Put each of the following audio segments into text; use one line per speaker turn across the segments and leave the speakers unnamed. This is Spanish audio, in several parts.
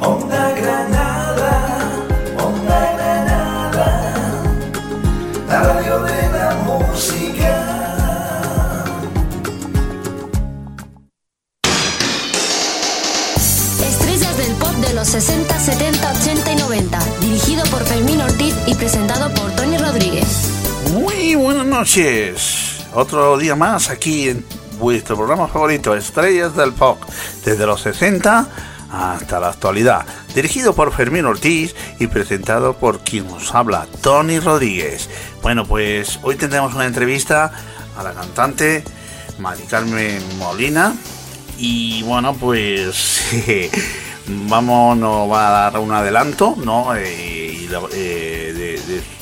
Onda Granada, Onda Granada, la radio de la música.
Estrellas del pop de los 60, 70, 80 y 90. Dirigido por Fermín Ortiz y presentado por Tony Rodríguez.
Muy buenas noches. Otro día más aquí en vuestro programa favorito, Estrellas del Pop, desde los 60 hasta la actualidad. Dirigido por Fermín Ortiz y presentado por quien nos habla, Tony Rodríguez. Bueno, pues hoy tendremos una entrevista a la cantante Mari Carmen Molina. Y bueno, pues vamos, nos va a dar un adelanto, ¿no? Eh, eh, de-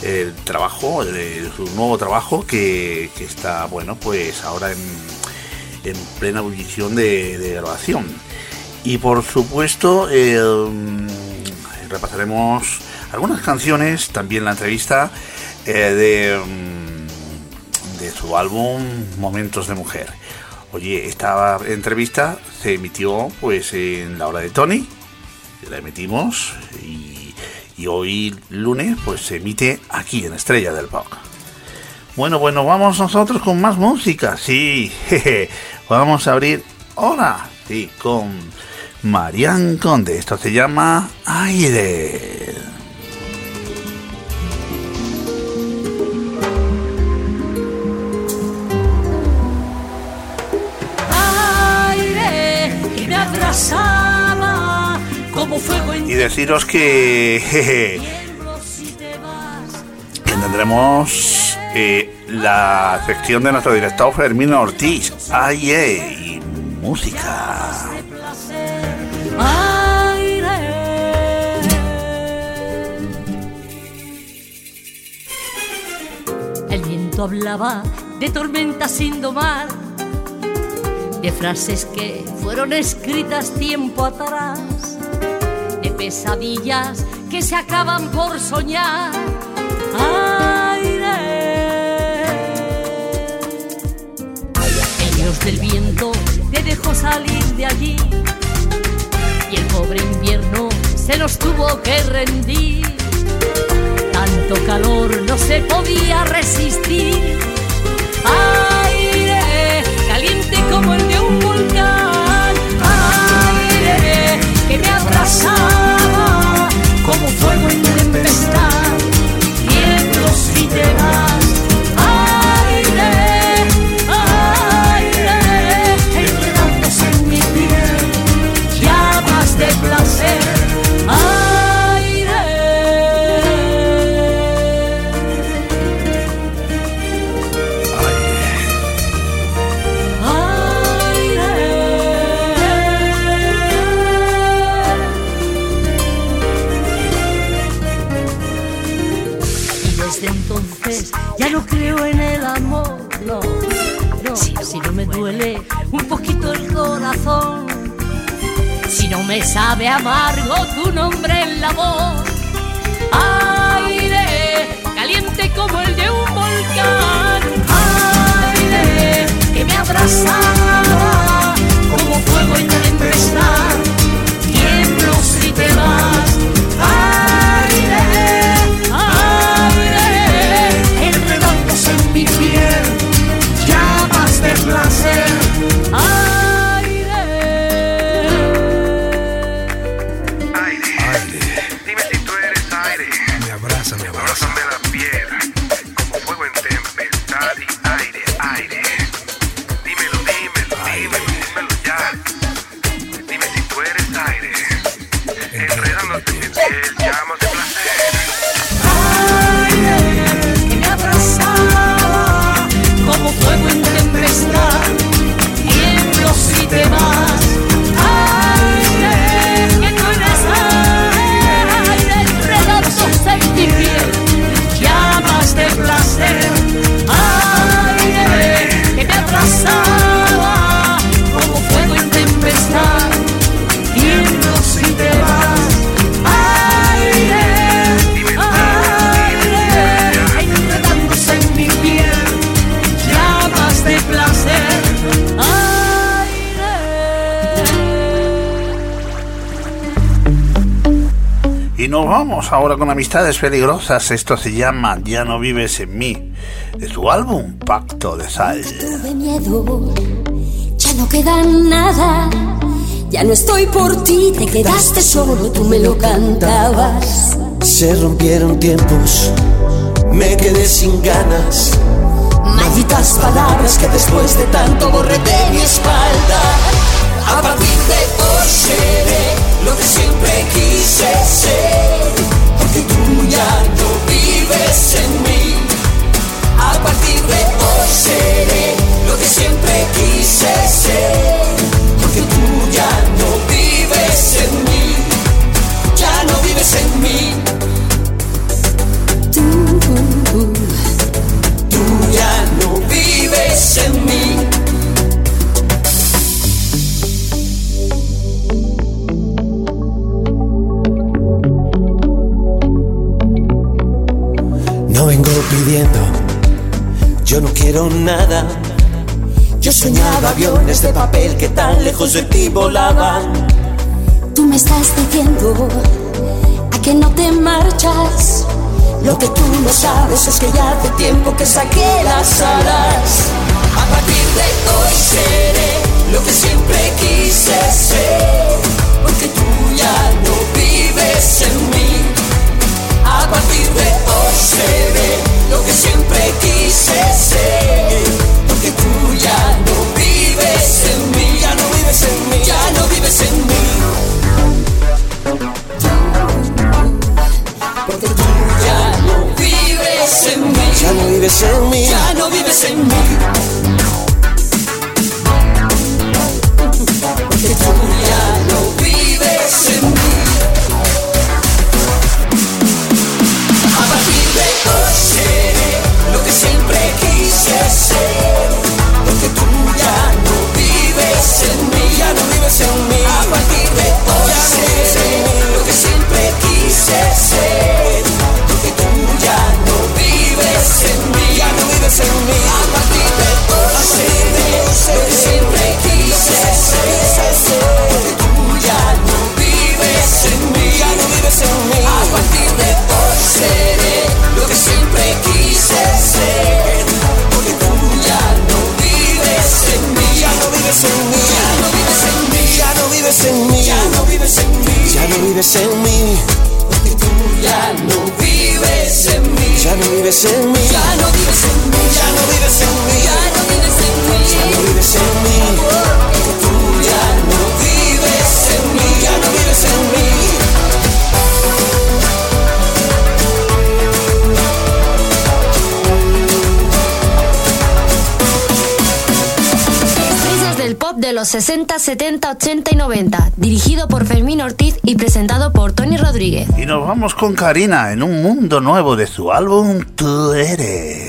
el trabajo, de su nuevo trabajo que, que está, bueno, pues ahora en, en plena ebullición de, de grabación. Y por supuesto, eh, mm, repasaremos algunas canciones, también la entrevista eh, de, mm, de su álbum Momentos de Mujer. Oye, esta entrevista se emitió pues en la hora de Tony, la emitimos y, hoy lunes pues se emite aquí en Estrella del Pop. Bueno, bueno, vamos nosotros con más música, sí, jeje. vamos a abrir ahora, sí, con Marian Conde, esto se llama Aire. Y deciros que, jeje, tendremos eh, la sección de nuestro director Fermín Ortiz, Aire y música.
Aire. El viento hablaba de tormentas sin domar, de frases que fueron escritas tiempo atrás, de pesadillas que se acaban por soñar. Aire. El dios del viento te dejó salir de allí y el pobre invierno se nos tuvo que rendir. Tanto calor no se podía resistir. Aire caliente como el de un volcán. Aire que me abrazaba como fuego en tempestad. Tiemblo si te vas. Me sabe amargo tu nombre en la voz, aire caliente como el de un volcán, aire que me abrazaba como fuego en tempestad,
vamos ahora con Amistades Peligrosas. Esto se llama Ya no vives en mí, de su álbum Pacto de Sal.
Tuve miedo, ya no queda nada. Ya no estoy por ti, te quedaste solo, tú me lo cantabas.
Se rompieron tiempos, me quedé sin ganas.
Malditas palabras que después de tanto borré de mi espalda.
A partir de hoy seré lo que siempre quise ser, vives en mí. A partir de hoy seré lo que siempre quise ser, porque tú ya no vives en mí, ya no vives en mí.
Tú,
Tú ya no vives en mí. Vengo pidiendo, yo no quiero nada. Yo soñaba aviones de papel que tan lejos de ti volaban.
tú me estás diciendo a que no te marchas.
Lo que tú no sabes es que ya hace tiempo que saqué las alas. A partir de hoy seré lo que siempre quise ser, porque tú ya no vives en mí. A partir de hoy seré lo que siempre quise ser, porque tú ya no vives en mí, ya no vives en mí, ya no vives en mí. Porque tú ya no vives en mí, ya no vives en mí, ya no vives en mí. Porque tú ya no ya no vives en mí, ya no vives en mí. A partir de hoy seré lo que siempre quise ser. Porque tú ya no vives en mí, de
los 60, 70, 80 y 90. Dirigido por Fermín Ortiz y presentado por Tony Rodríguez.
Y nos vamos con Karina en un mundo nuevo de su álbum Tú eres.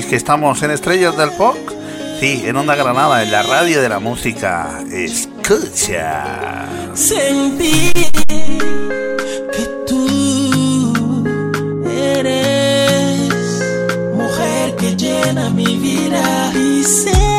sabéis que estamos en Estrellas del Pop. Sí, en Onda Granada, en la radio de la música. Escucha.
Sentí que tú eres mujer que llena mi vida y sé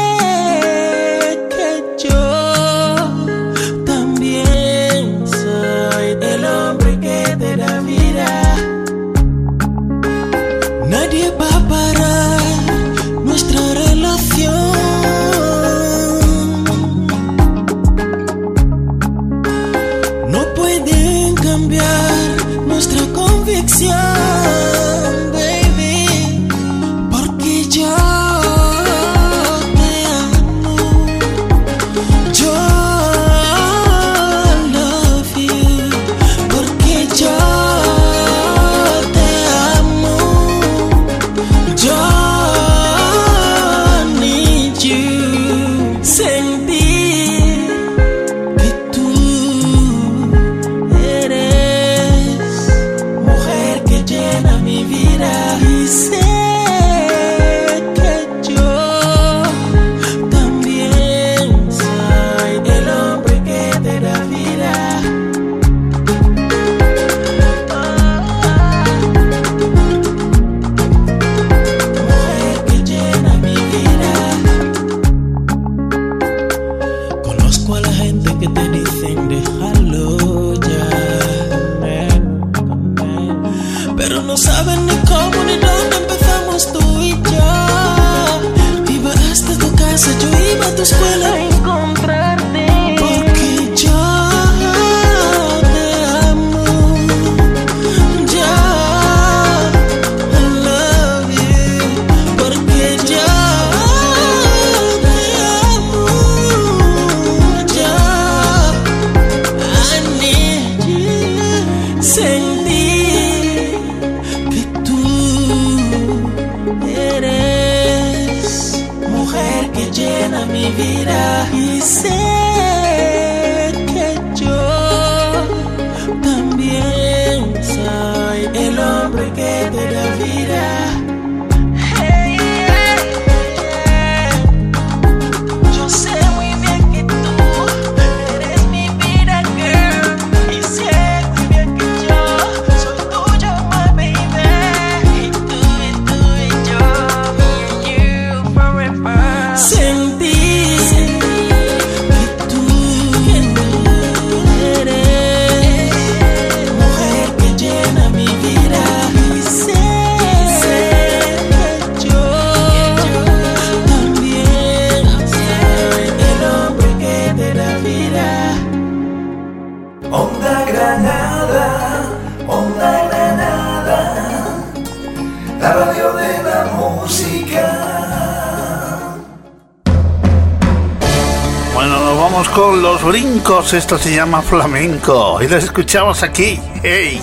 Pues esto se llama flamenco. Y lo escuchamos aquí, hey,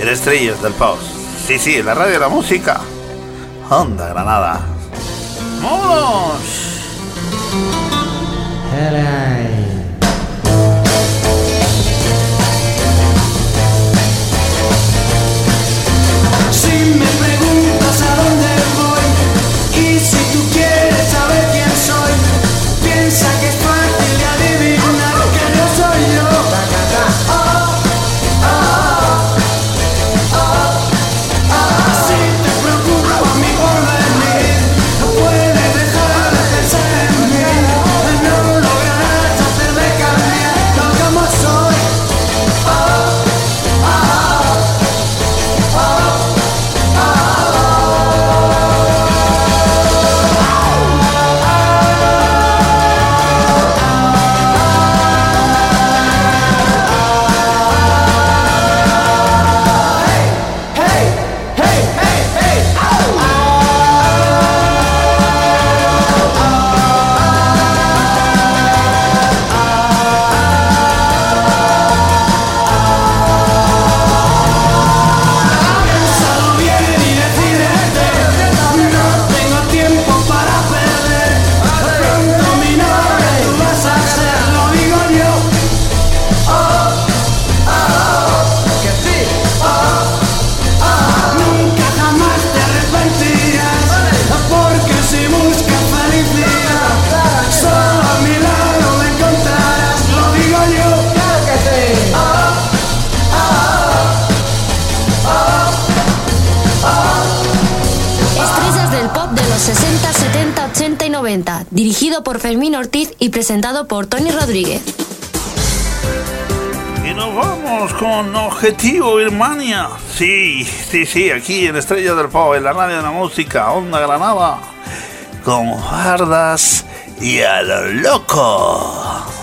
en Estrellas del Paus. Sí, sí, la radio de la música. Onda Granada.
dirigido por Fermín Ortiz y presentado por Tony Rodríguez.
Y nos vamos con Objetivo Birmania. Sí, sí, sí, aquí en Estrella del Pau, en la radio de la música, Onda Granada, con Jardas y a lo loco.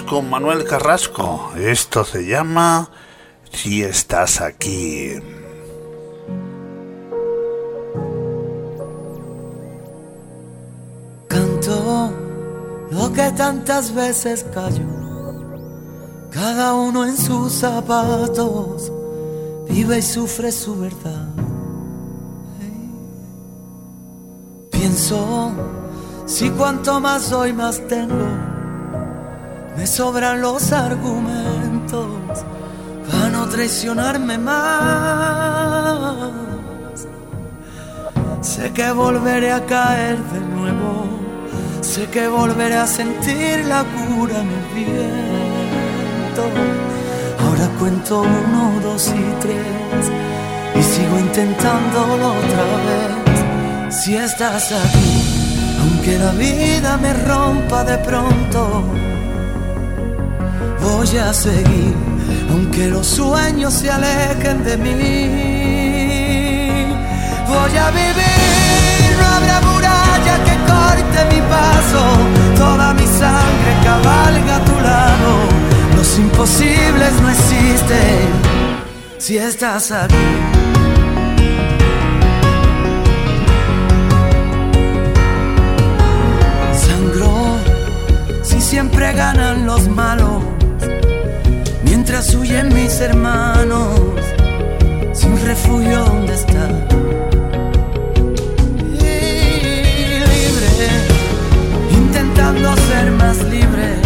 Con
Manuel Carrasco. Esto se llama Si estás aquí.
Canto lo que tantas veces cayó, cada uno en sus zapatos vive y sufre su verdad. Pienso, si cuanto más doy, más tengo me sobran los argumentos para no traicionarme más. Sé que volveré a caer de nuevo. Sé que volveré a sentir la cura en el viento. Ahora cuento uno, dos y tres. Y sigo intentándolo otra vez. Si estás aquí, aunque la vida me rompa de pronto voy a seguir. Aunque los sueños se alejen de mí, voy a vivir. No habrá muralla que corte mi paso. Toda mi sangre cabalga a tu lado. Los imposibles no existen si estás aquí. Siempre ganan los malos, mientras huyen mis hermanos, sin refugio donde están. Y libre, intentando ser más libre,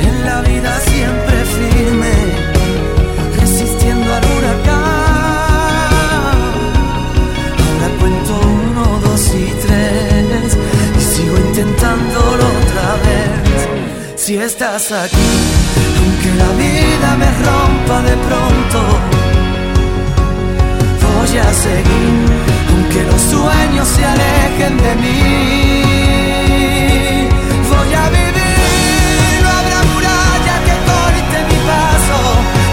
en la vida siempre firme, resistiendo al huracán. Ahora cuento uno, dos y tres y sigo intentándolo. Si estás aquí, aunque la vida me rompa de pronto, voy a seguir, aunque los sueños se alejen de mí. Voy a vivir, no habrá muralla que corte mi paso,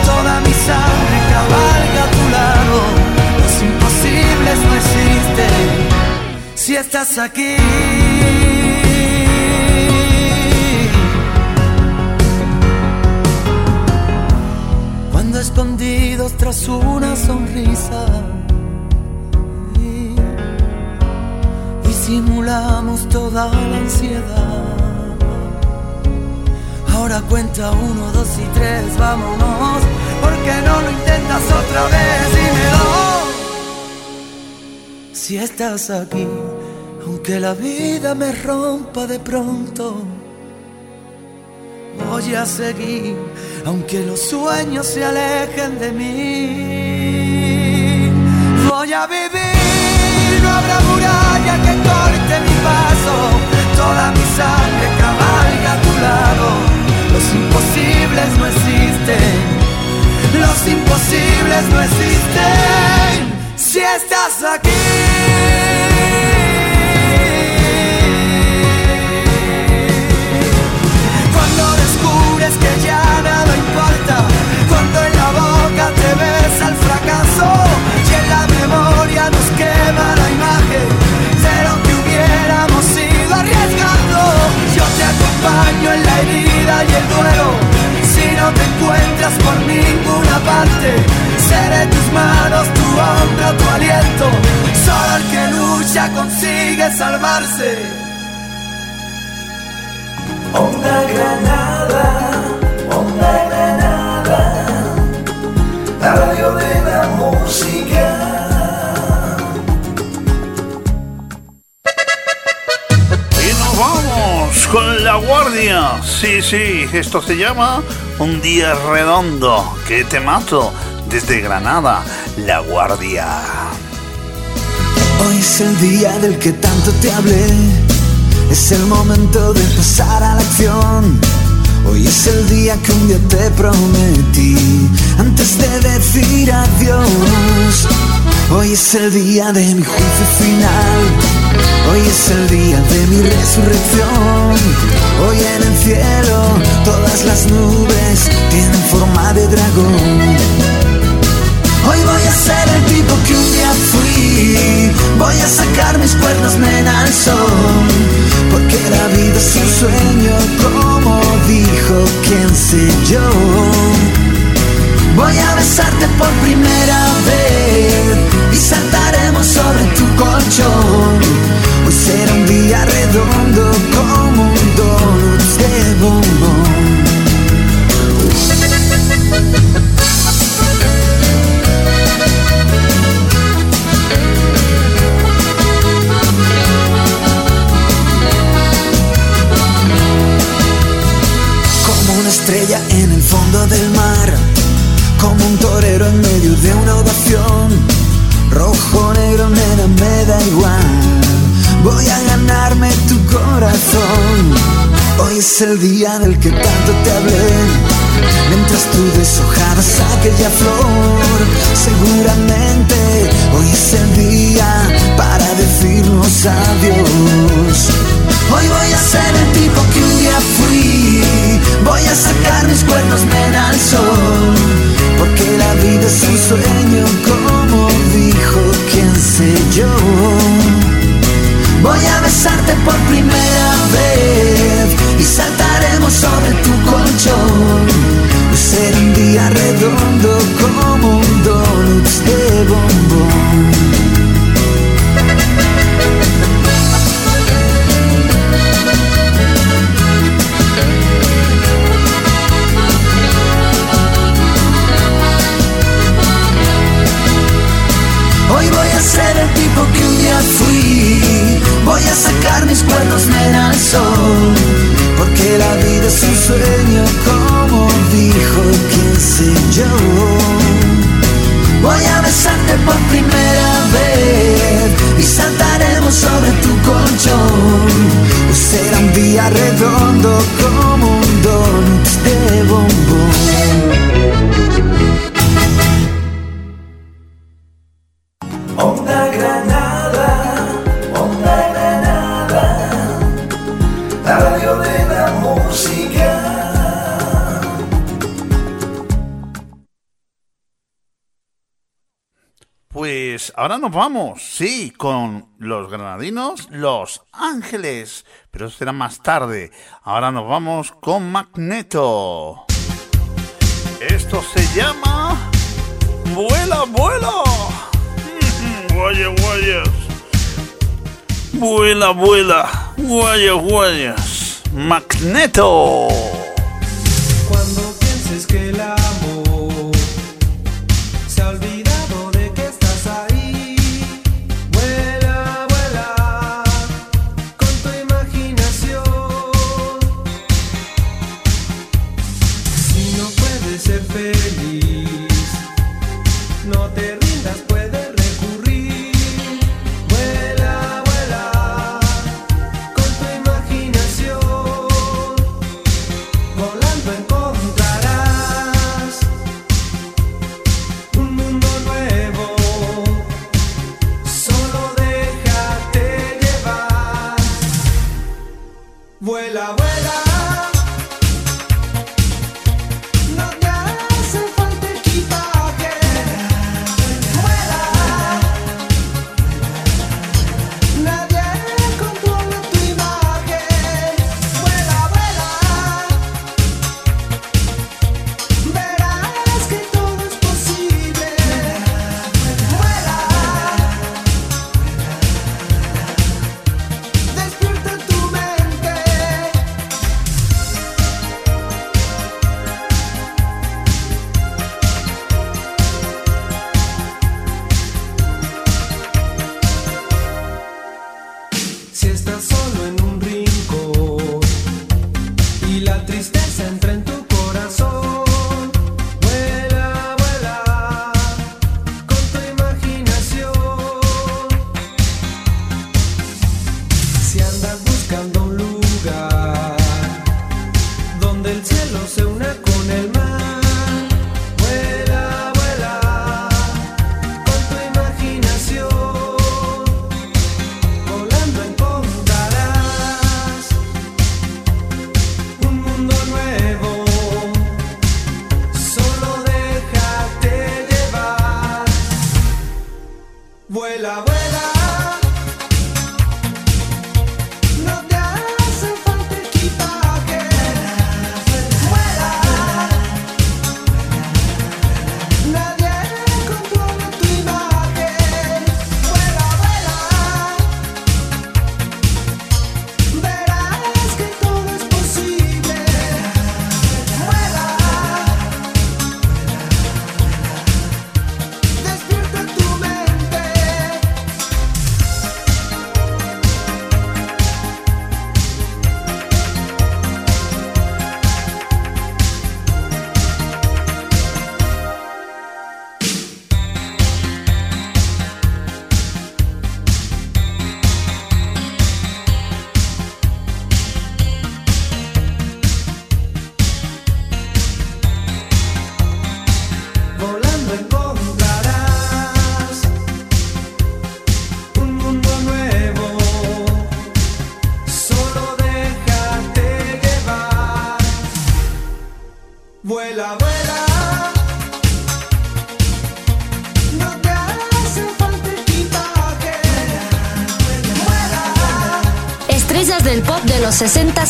toda mi sangre cabalga a tu lado. Los imposibles no existen si estás aquí. Escondidos tras una sonrisa disimulamos toda la ansiedad. Ahora cuenta uno, dos y tres, vámonos. porque no lo intentas otra vez? Dímelo. Si estás aquí, aunque la vida me rompa de pronto, voy a seguir, aunque los sueños se alejen de mí. Voy a vivir, no habrá muralla que corte mi paso, toda mi sangre cabalga a tu lado. Los imposibles no existen, los imposibles no existen. Si estás aquí.
Esto se llama Un Día Redondo. Que te mato desde Granada, La Guardia.
Hoy es el día del que tanto te hablé. Es el momento de pasar a la acción. Hoy es el día que un día te prometí antes de decir adiós. Hoy es el día de mi juicio final. Hoy es el día de mi resurrección. Hoy en el cielo todas las nubes tienen forma de dragón. Hoy voy a ser el tipo que un día fui. Voy a sacar mis cuernos, nena, al sol. Porque la vida es un sueño, como dijo quien sé yo. Voy a besarte por primera vez y saltaremos sobre tu colchón. Hoy será un día redondo como un donut de bombón. Hoy es el día del que tanto te hablé. Mientras tú deshojabas aquella flor, seguramente hoy es el día para decirnos adiós. Hoy voy a ser el tipo que un día fui. Voy a sacar mis cuernos men al sol. Porque la vida es un sueño, como dijo quien sé yo. Voy a besarte por primera vez y saltaremos sobre tu colchón. Hoy será un día redondo como un donut de bombón. A sacar mis cuernos men al sol. Porque la vida es un sueño, como dijo quien sé yo. Voy a besarte por primera vez y saltaremos sobre tu colchón. Hoy será un día redondo como
nos vamos, sí, con los granadinos, Los Ángeles, pero eso será más tarde. Ahora nos vamos con Magneto. Esto se llama Vuela, vuela. Guayas, guayas. Vuela, vuela. Guayas, guayas. Magneto.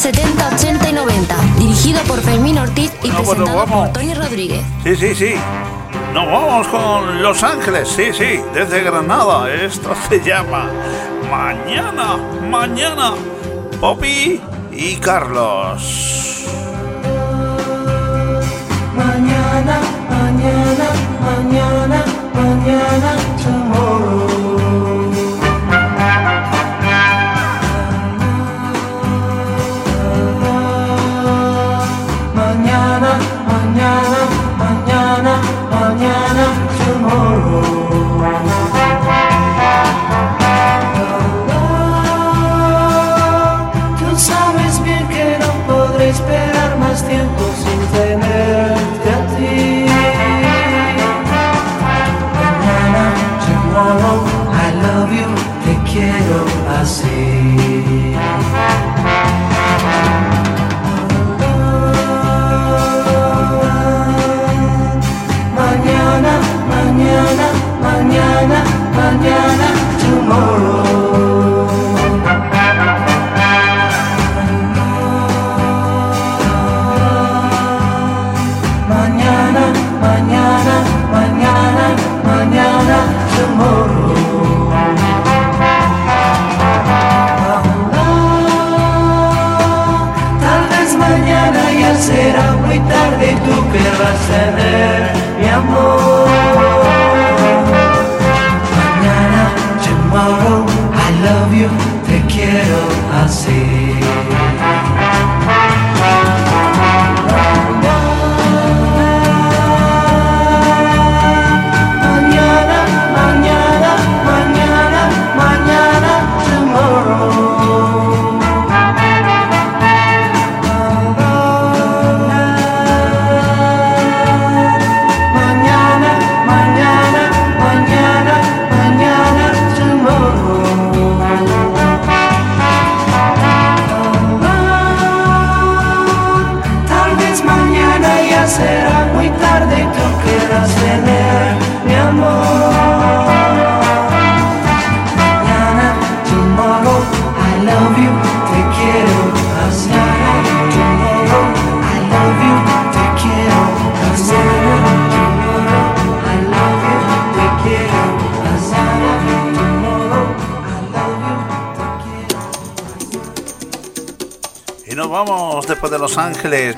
70, 80 y 90. Dirigido por Fermín Ortiz y
bueno,
presentado por Tony Rodríguez.
Sí, sí, sí. Nos vamos con Los Ángeles, sí, sí, desde Granada. Esto se llama Mañana, Mañana. Poppy y Carlos.
Mañana, mañana, mañana, mañana, tomorrow.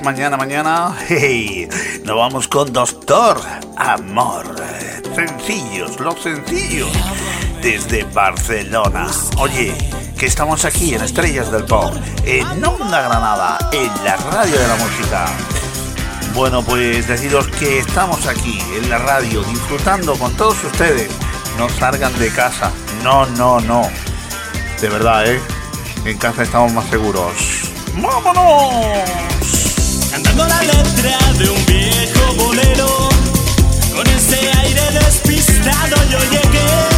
Mañana, mañana.
Hey, nos vamos con Doctor Amor. Sencillos, los sencillos. Desde Barcelona. Oye, que estamos aquí en Estrellas del Pop, en Onda Granada, en la radio de la música. Bueno, pues deciros que estamos aquí en la radio disfrutando con todos ustedes. No salgan de casa. No, no, no. De verdad, ¿eh? En casa estamos más seguros. ¡Vámonos!
Cantando la letra de un viejo bolero. Con ese aire despistado yo llegué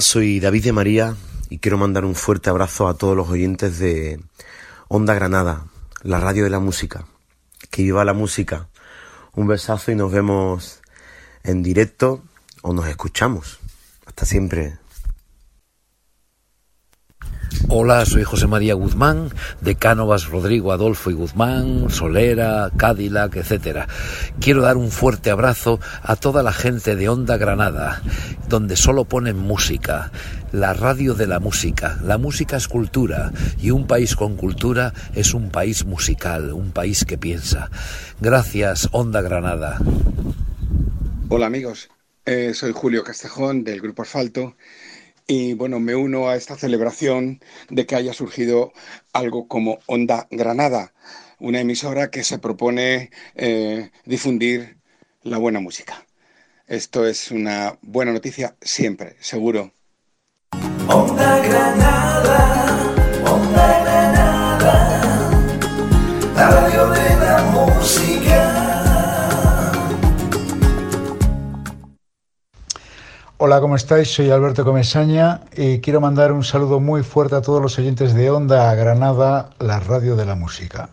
Soy
David de María y quiero mandar un fuerte abrazo a todos los oyentes de Onda Granada, la radio de la música. Que viva la música. Un besazo y nos vemos en directo o nos escuchamos. Hasta siempre.
Hola, soy José María Guzmán, de Cánovas, Rodrigo, Adolfo y Guzmán, Solera, Cadillac, etc. Quiero dar un fuerte abrazo a toda la gente de Onda Granada, donde solo ponen música, la radio de la música. La música es cultura y un país con cultura es un país musical, un país que piensa. Gracias, Onda Granada.
Hola amigos, Eh, soy Julio Castejón del Grupo Asfalto y bueno, me uno a esta celebración de que haya surgido algo como Onda Granada, una emisora que se propone eh, difundir la buena música. Esto es una buena noticia siempre, seguro.
Onda Granada, Onda Granada, la radio de la música.
Hola, ¿cómo estáis? Soy Alberto Comesaña y quiero mandar un saludo muy fuerte a todos los oyentes de Onda Granada, la radio de la música.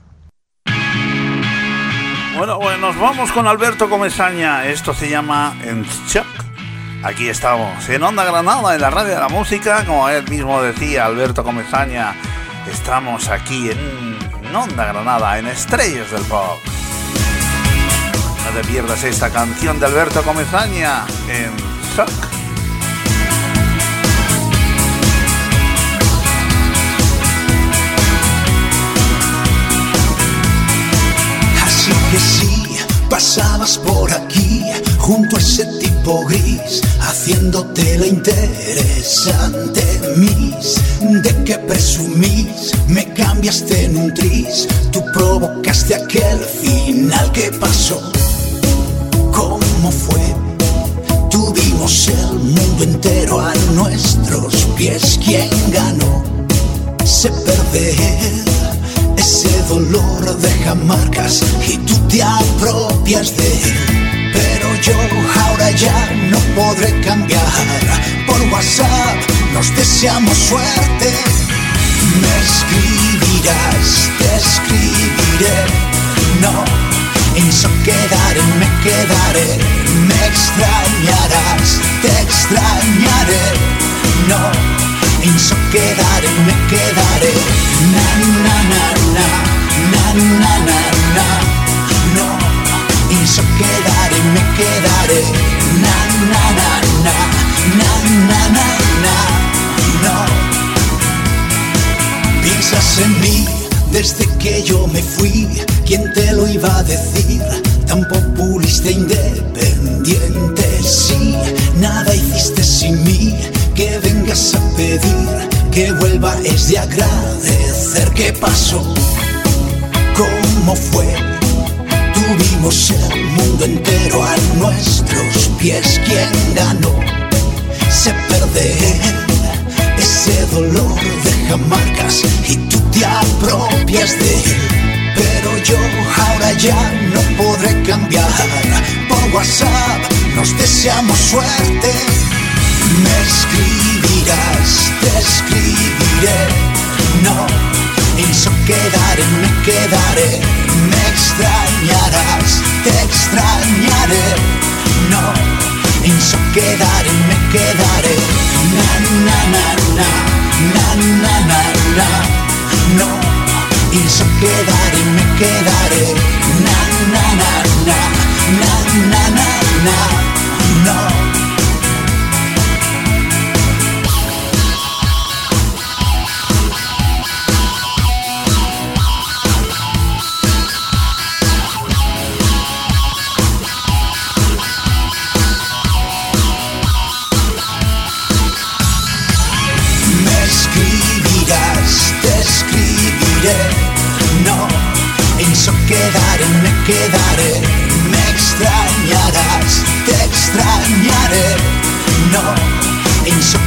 Bueno, bueno, nos vamos con Alberto Comesaña. Esto se llama En Shock. Aquí estamos, en Onda Granada, en la radio de la música. Como él mismo decía, Alberto Comesaña, estamos aquí en, Onda Granada, en Estrellas del Pop. No te pierdas esta canción de Alberto Comesaña en Shock.
Así que sí, pasabas por aquí, junto a ese tipo gris, haciéndote la interesante miss. ¿De qué presumís? Me cambiaste en un tris, tú provocaste aquel final que pasó. ¿Cómo fue? Tuvimos el mundo entero a nuestros pies. ¿Quién ganó? Se perder ese dolor deja marcas y tú te apropias de él. podré cambiar. Por WhatsApp nos deseamos suerte. Me escribirás, te escribiré. No, pienso quedaré, me quedaré. Me extrañarás, te extrañaré. No, pienso quedaré, me quedaré. Na, na, na, na, na, na, na, na. No, pienso quedaré, me quedaré. Na, na, na, na, na, na, na, na. No, piensas en mí desde que yo me fui. ¿Quién te lo iba a decir? Tan populista e independiente, sí. Nada hiciste sin mí. Que vengas a pedir que vuelva es de agradecer. ¿Qué pasó? ¿Cómo fue? Tuvimos el mundo entero a nuestros pies. ¿Quién ganó? Se perder ese dolor deja marcas y tú te apropias de él. Pero yo ahora ya no podré cambiar. Por WhatsApp nos deseamos suerte. Me escribirás, te escribiré. No, pienso quedaré, me quedaré. Me extrañarás, te extrañaré. No, pienso quedaré, me quedaré. Na, na, na, na, na, na, na, na. No, pienso quedaré, me quedaré. Na, na, na, na, na, na, na, na.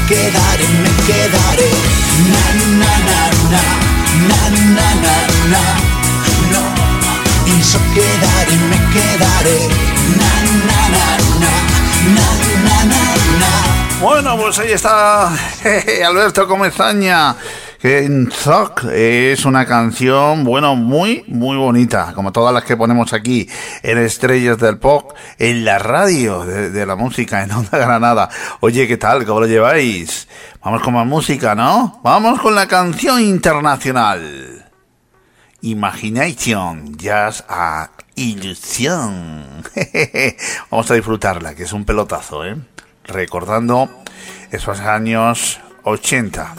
Quedaré, me quedaré. Na, na, na, na, na, na, na, na. No, pienso quedaré, me quedaré. Na, na, na, na, na, na, na, na.
Bueno, pues ahí está Alberto Comezaña. Que en Zoc es una canción, bueno, muy, muy bonita, como todas las que ponemos aquí en Estrellas del Pop, en la radio de, de la música en Onda Granada. Oye, ¿qué tal? ¿Cómo lo lleváis? Vamos con más música, ¿no? Vamos con la canción internacional. Imagination, Jazz a Ilusión. Vamos a disfrutarla, que es un pelotazo, ¿eh? Recordando esos años 80,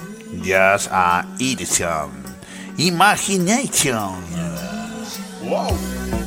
Jazz a Ilusión. Imagination. Wow.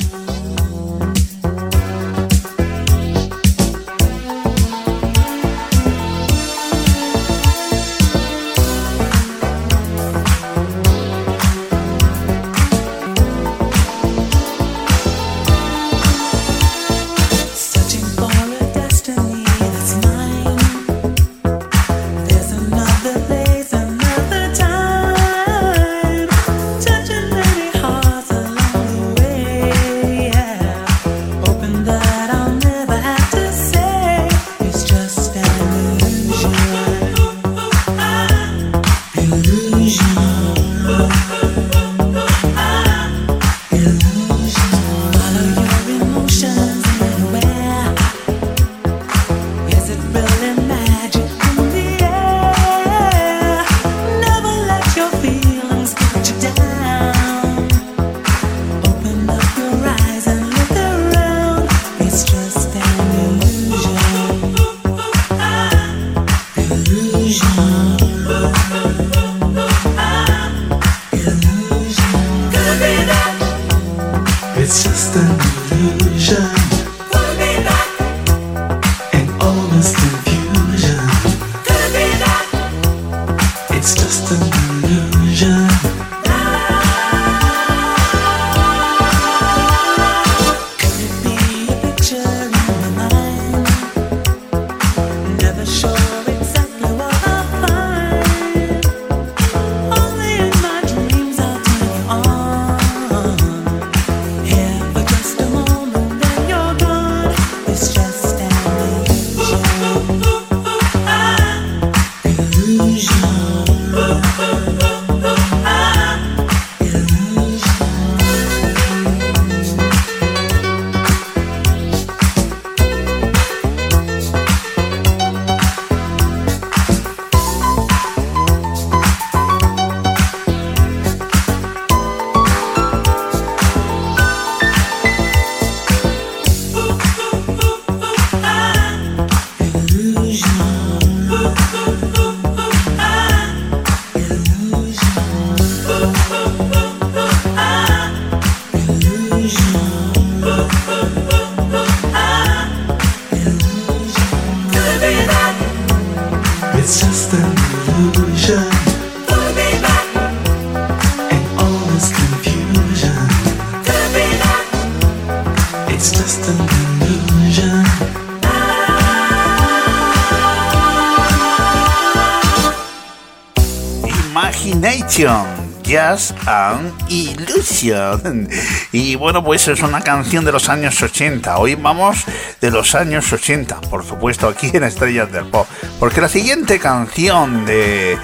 And Illusion. Y bueno, pues es una canción de los años 80. Hoy vamos de los años 80, por supuesto, aquí en Estrellas del Pop. Porque la siguiente canción de,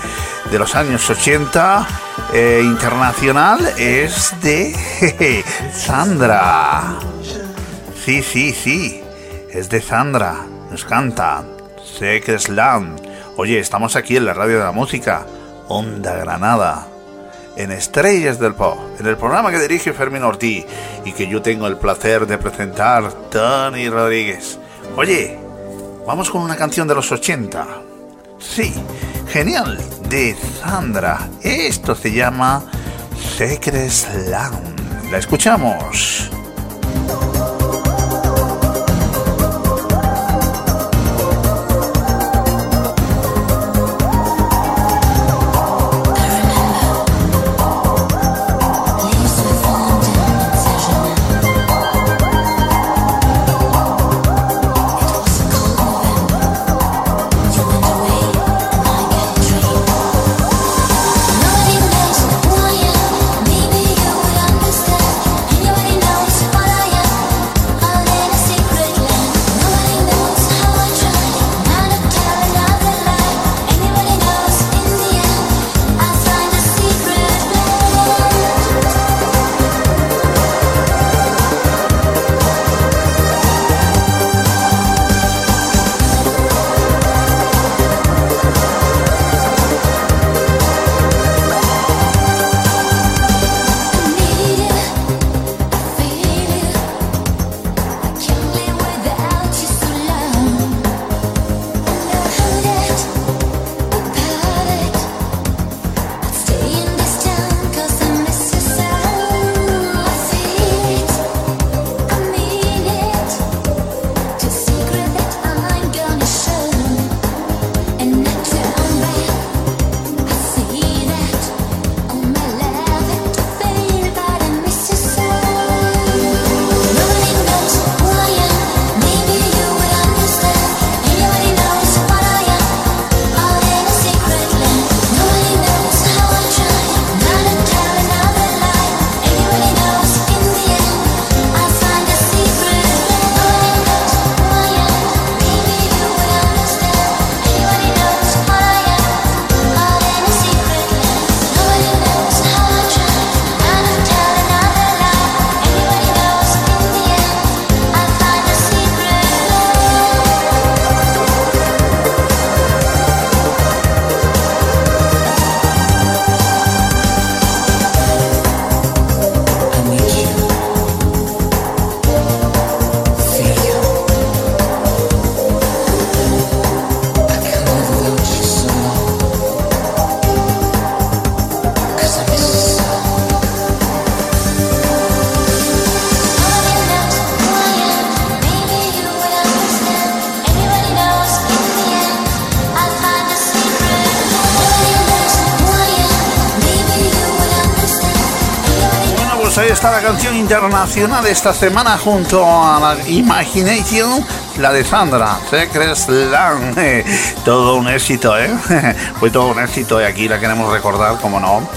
de los años 80 eh, internacional es de Sandra. Sí, sí, sí. Es de Sandra. Nos canta. Secret Land. Oye, estamos aquí en la radio de la música. Onda Granada. En Estrellas del Pop. En el programa que dirige Fermín Ortiz. Y que yo tengo el placer de presentar Tony Rodríguez. Oye, vamos con una canción de los 80. Sí, genial. De Sandra. Esto se llama Secret Land. La escuchamos. La canción internacional esta semana junto a la Imagination, la de Sandra, Secret Land. Todo un éxito, ¿eh? Fue todo un éxito y aquí la queremos recordar, como no.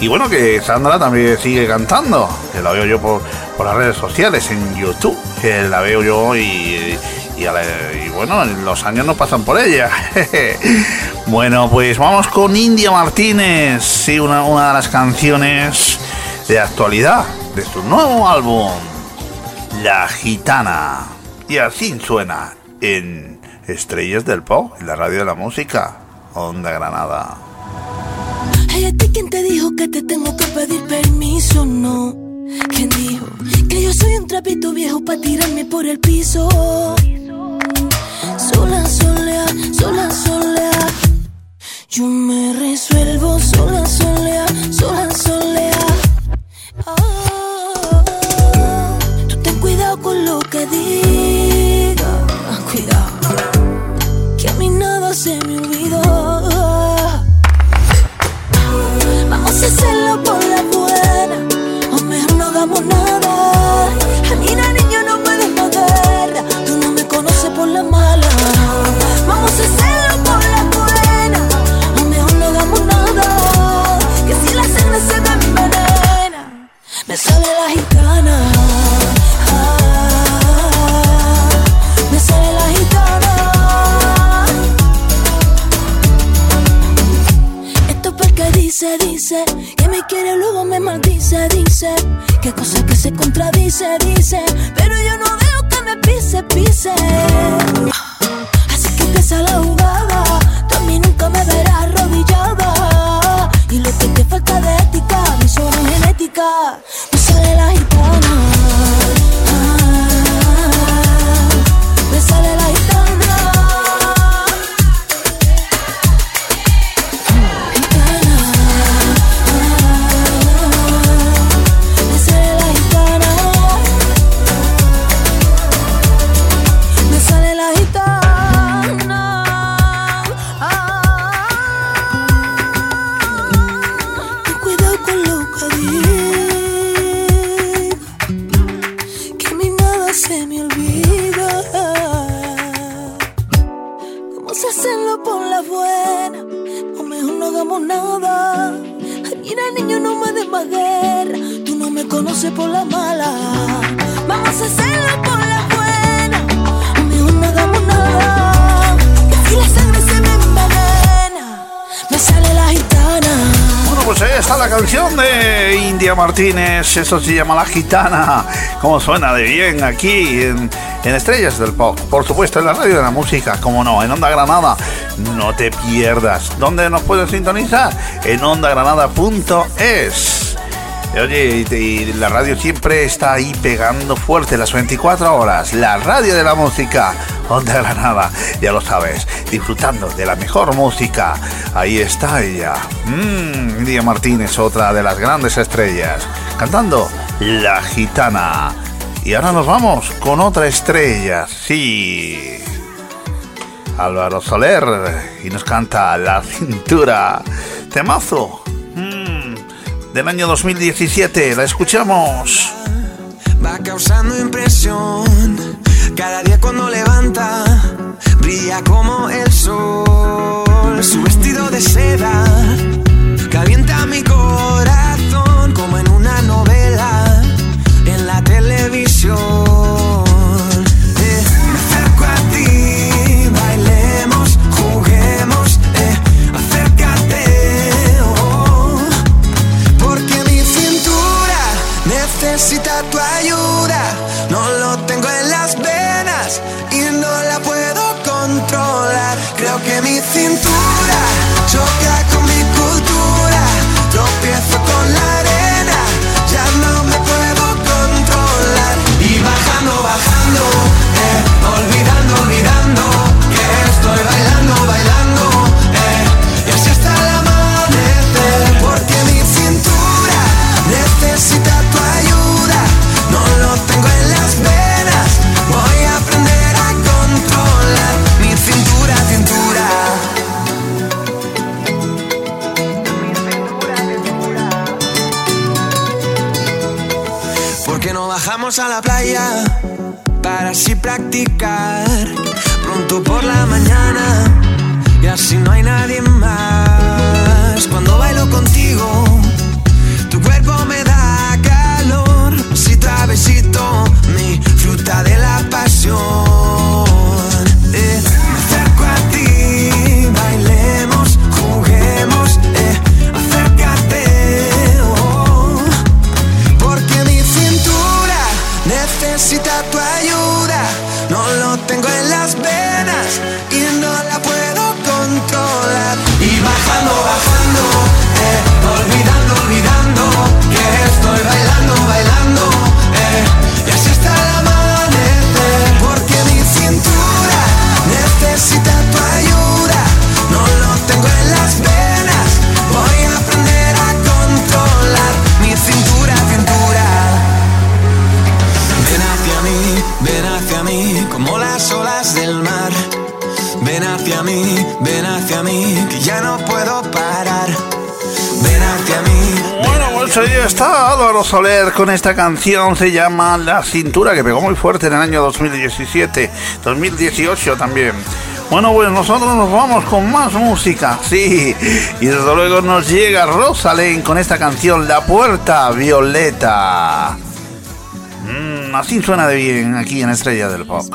Y bueno, que Sandra también sigue cantando, que la veo yo por, por las redes sociales, en YouTube, que la veo yo y, y bueno, los años no pasan por ella. bueno, pues vamos con India Martínez, sí, una, una de las canciones de actualidad de su nuevo álbum, La Gitana. Y así suena en Estrellas del Pop, en la radio de la música, Onda Granada.
Ay, ¿a ti quién te dijo que te tengo que pedir permiso? No. ¿Quién dijo que yo soy un trapito viejo para tirarme por el piso? Sola, sola, sola, sola. Yo me resuelvo sola, sola, sola.
Eso se llama La Gitana. Como suena de bien aquí en, en Estrellas del Pop. Por supuesto, en la radio de la música, como no, en Onda Granada. No te pierdas. ¿Dónde nos puedes sintonizar? En ondagranada.es. Oye, y, y la radio siempre está ahí pegando fuerte las 24 horas. La radio de la música, Onda Granada, ya lo sabes, disfrutando de la mejor música. Ahí está ella. Mmm, Día Martínez, otra de las grandes estrellas cantando La Gitana. Y ahora nos vamos con otra estrella, sí. Álvaro Soler y nos canta La Cintura. Temazo mm. del año 2017, la escuchamos.
Va causando impresión, cada día cuando levanta, brilla como el sol, su vestido de seda y practicar pronto por la mañana y así no hay nadie más. Cuando bailo contigo
Está Álvaro Soler con esta canción, se llama La Cintura, que pegó muy fuerte en el año 2017, 2018 también.
Bueno, pues nosotros nos vamos con más música, sí. Y desde luego nos llega Rosalén con esta canción, La Puerta Violeta. Mm, así suena de bien aquí en Estrella del Pop.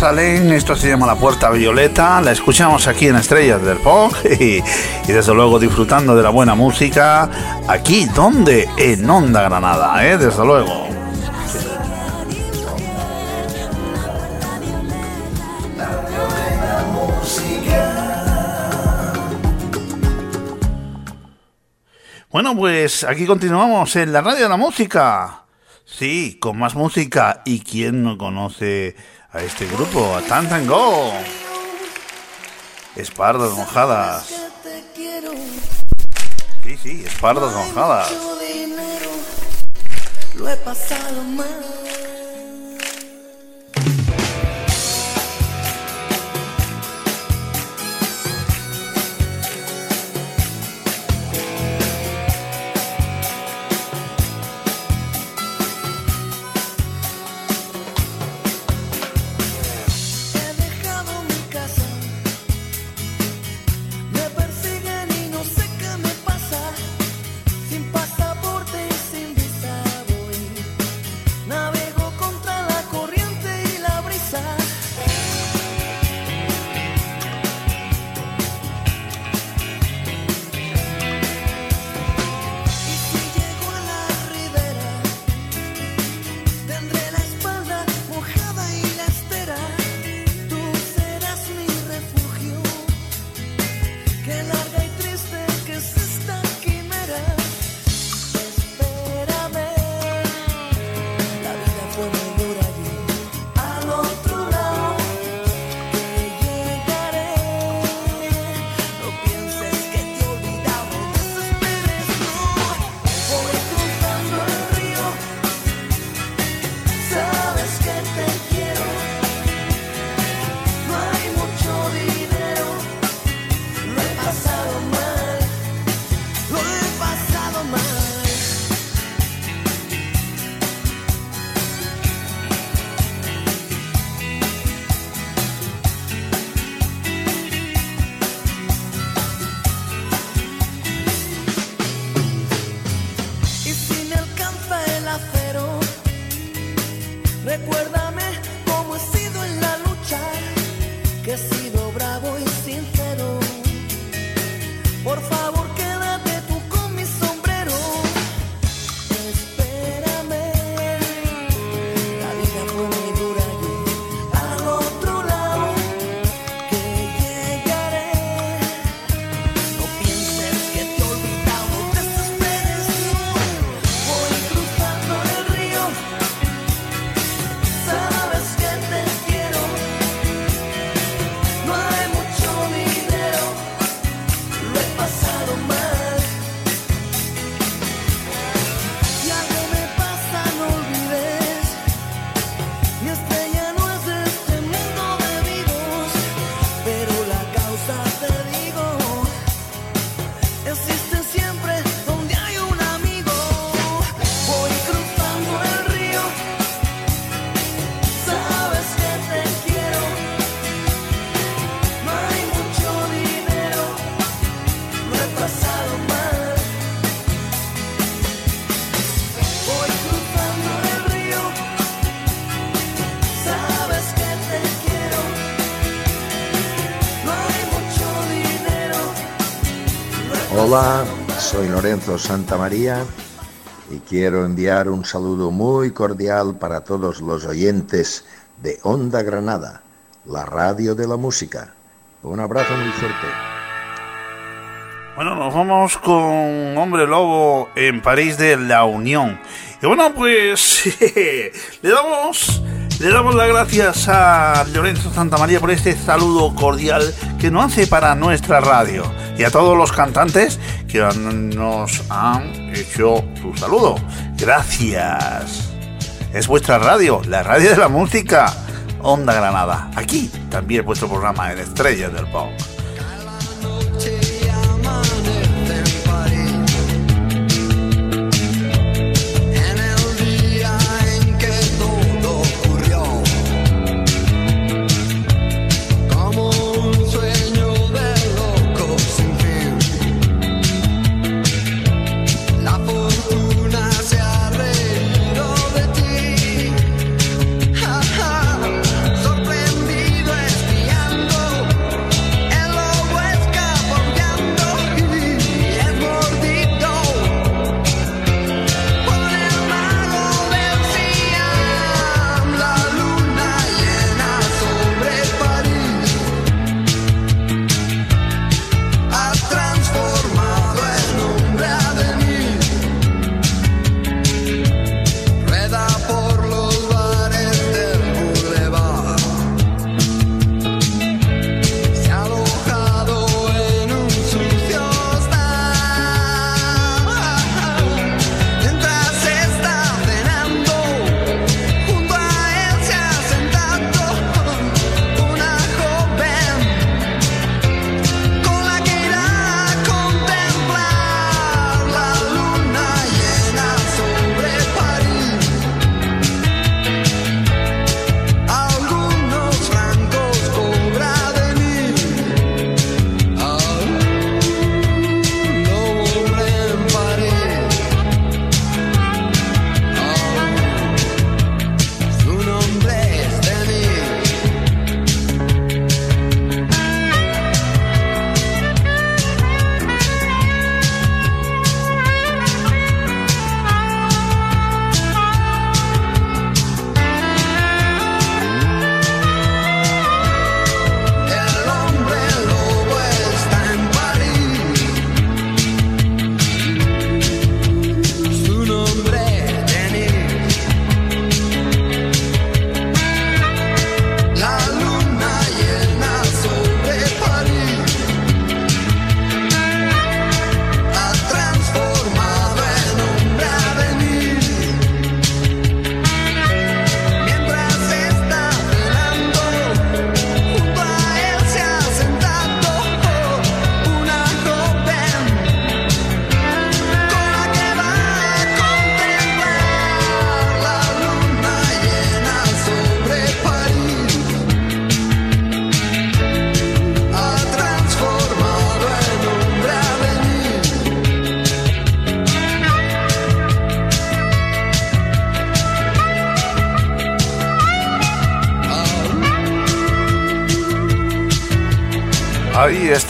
Rosalén. Esto se llama La Puerta Violeta. La escuchamos aquí en Estrellas del Pop. Y, y desde luego disfrutando de la buena música. Aquí, donde? En Onda Granada, ¿eh? Desde luego. Bueno, pues aquí continuamos en la radio de la música. Sí, con más música. ¿Y quién no conoce a este grupo? A Tantango. Espardas mojadas. Sí, sí, espardas mojadas.
Cannot soy Lorenzo Santamaría y quiero enviar un saludo muy cordial para todos los oyentes de Onda Granada, la radio de la música. Un abrazo muy fuerte.
Bueno, nos vamos con Hombre Lobo en París de la Unión. Y bueno, pues le damos le damos las gracias a Lorenzo Santamaría por este saludo cordial que nos hace para nuestra radio. Y a todos los cantantes que nos han hecho su saludo. Gracias. Es vuestra radio, la radio de la música. Onda Granada. Aquí también vuestro programa en Estrellas del Pop.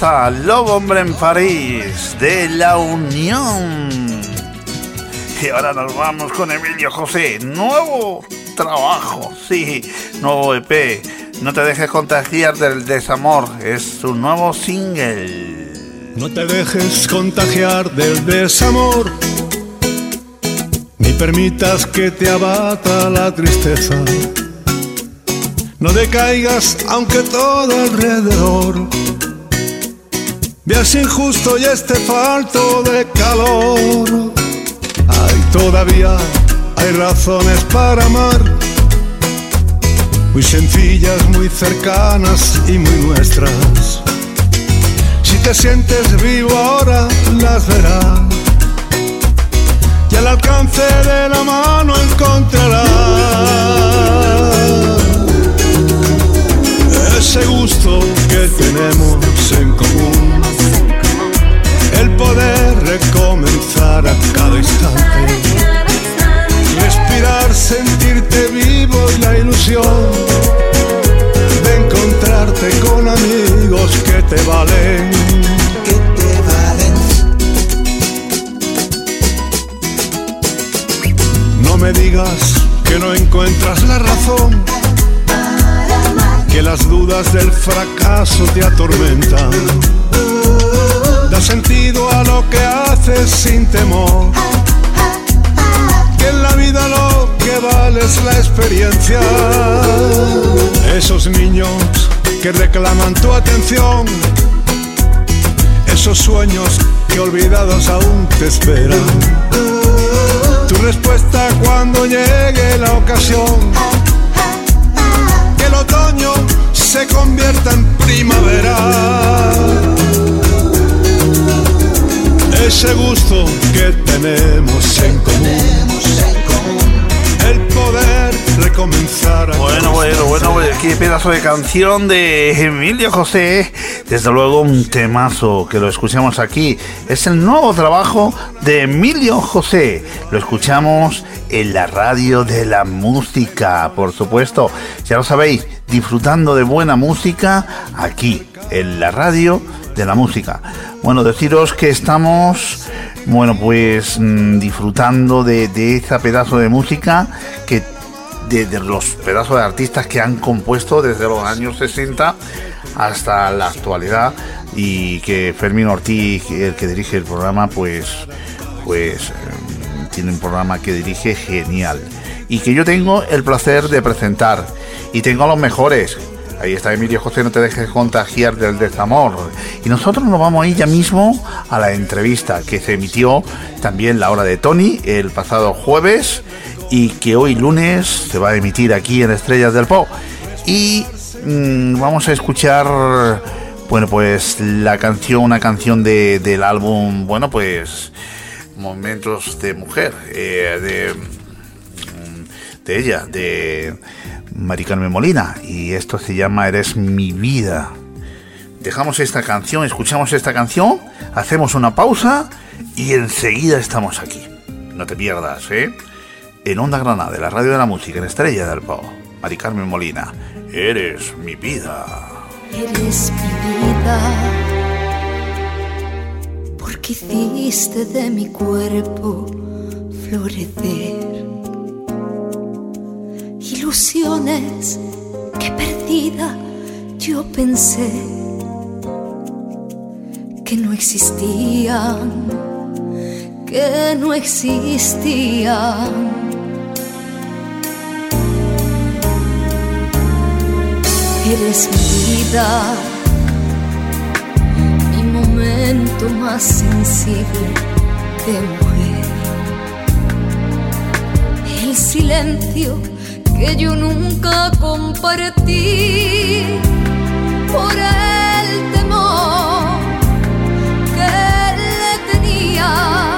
Está, Lobo Hombre en París, de la Unión. Y ahora nos vamos con Emilio José. Nuevo trabajo, sí, nuevo EP. No te dejes contagiar del desamor, es su nuevo single.
No te dejes contagiar del desamor, ni permitas que te abata la tristeza. No decaigas aunque todo alrededor veas injusto y este falto de calor. Hay todavía hay razones para amar, muy sencillas, muy cercanas y muy nuestras. Si te sientes vivo ahora las verás y al alcance de la mano encontrarás ese gusto que tenemos en común, el poder recomenzar a cada instante, respirar, sentirte vivo y la ilusión de encontrarte con amigos que te valen. Que te valen. No me digas que no encuentras la razón, que las dudas del fracaso te atormentan. Da sentido a lo que haces sin temor. Que en la vida lo que vale es la experiencia. Esos niños que reclaman tu atención. Esos sueños que olvidados aún te esperan. Tu respuesta cuando llegue la ocasión. Que el otoño se convierta en primavera. Ese gusto que tenemos en común. El poder recomenzar a
Bueno, bueno, bueno, bueno, qué pedazo de canción de Emilio José. Desde luego un temazo que lo escuchamos aquí. Es el nuevo trabajo de Emilio José. Lo escuchamos en la radio de la música, por supuesto. Ya lo sabéis, disfrutando de buena música aquí, en la radio de la música. Bueno, deciros que estamos, bueno, pues mm, disfrutando de, de ese pedazo de música que de, los pedazos de artistas que han compuesto desde los años 60 hasta la actualidad y que Fermín Ortiz, el que dirige el programa, pues, pues eh, tiene un programa que dirige genial y que yo tengo el placer de presentar y tengo a los mejores. Ahí está Emilio José, no te dejes contagiar del desamor. Y nosotros nos vamos a ir ya mismo a la entrevista que se emitió también la hora de Tony el pasado jueves y que hoy lunes se va a emitir aquí en Estrellas del Pop. Y mm, vamos a escuchar, bueno, pues la canción, una canción de, del álbum, bueno, pues Momentos de Mujer, eh, mm, de ella, de Mari Carmen Molina. Y esto se llama Eres mi vida. Dejamos esta canción, escuchamos esta canción, hacemos una pausa y enseguida estamos aquí. No te pierdas, ¿eh? En Onda Granada, de la radio de la música, en Estrella del Pop. Mari Carmen Molina, eres mi vida.
Eres mi vida, porque hiciste de mi cuerpo florecer ilusiones que perdida yo pensé que no existían, que no existían. Eres mi vida, mi momento más sensible de mujer. El silencio que yo nunca compartí por el temor que le tenía.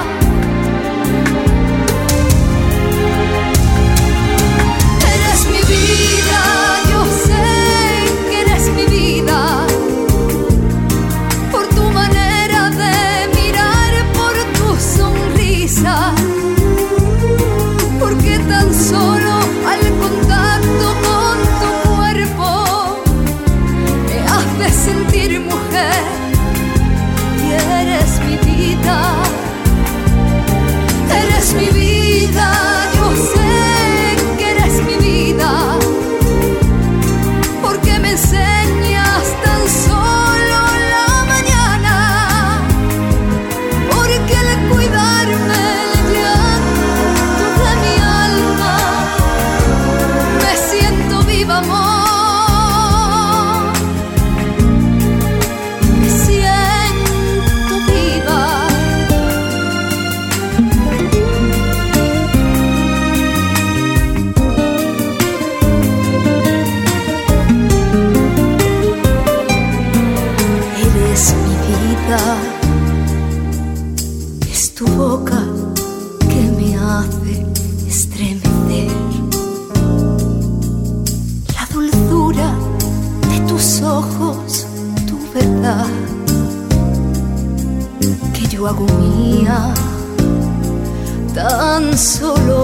Tan solo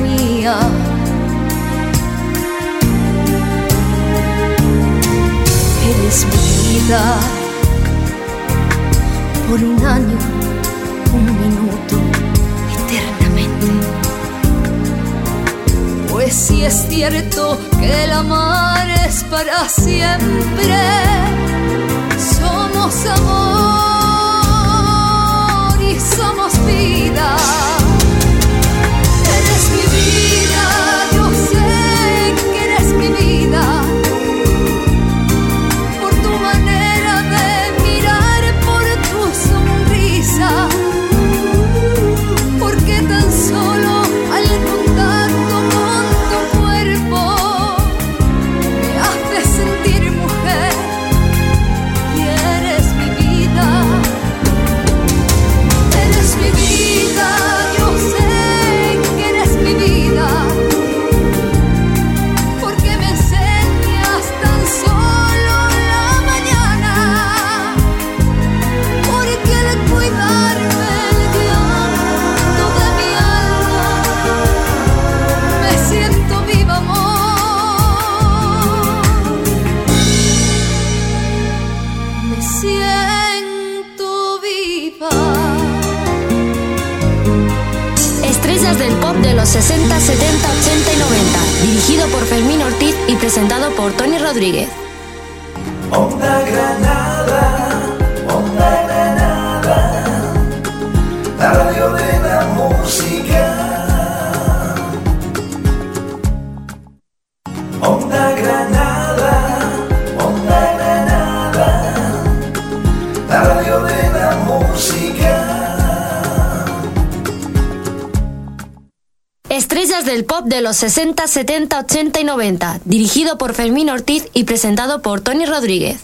mía. Eres mi vida por un año, un minuto, eternamente. Pues si es cierto que el amar es para siempre, somos amor y somos vida. De
los 60, 70, 80 y 90. Dirigido por Fermín Ortiz y presentado por Tony Rodríguez.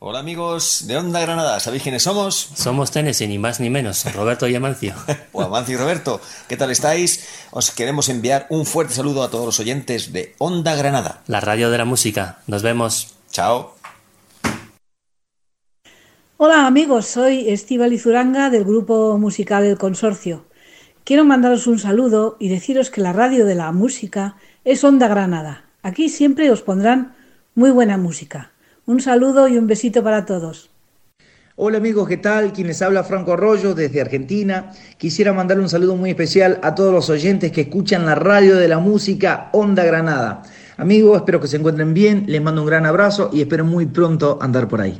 Hola amigos de Onda Granada, ¿sabéis quiénes somos?
Somos Tennessee, ni más ni menos, Roberto y Amancio.
Pues Amancio y Roberto, ¿qué tal estáis? Os queremos enviar un fuerte saludo a todos los oyentes de Onda Granada.
La radio de la música. Nos vemos.
Chao.
Hola amigos, soy Estíbal Izuranga del grupo musical El Consorcio. Quiero mandaros un saludo y deciros que la radio de la música es Onda Granada. Aquí siempre os pondrán muy buena música. Un saludo y un besito para todos.
Hola amigos, ¿qué tal? Quienes habla Franco Arroyo desde Argentina. Quisiera mandarle un saludo muy especial a todos los oyentes que escuchan la radio de la música Onda Granada. Amigos, espero que se encuentren bien, les mando un gran abrazo y espero muy pronto andar por ahí.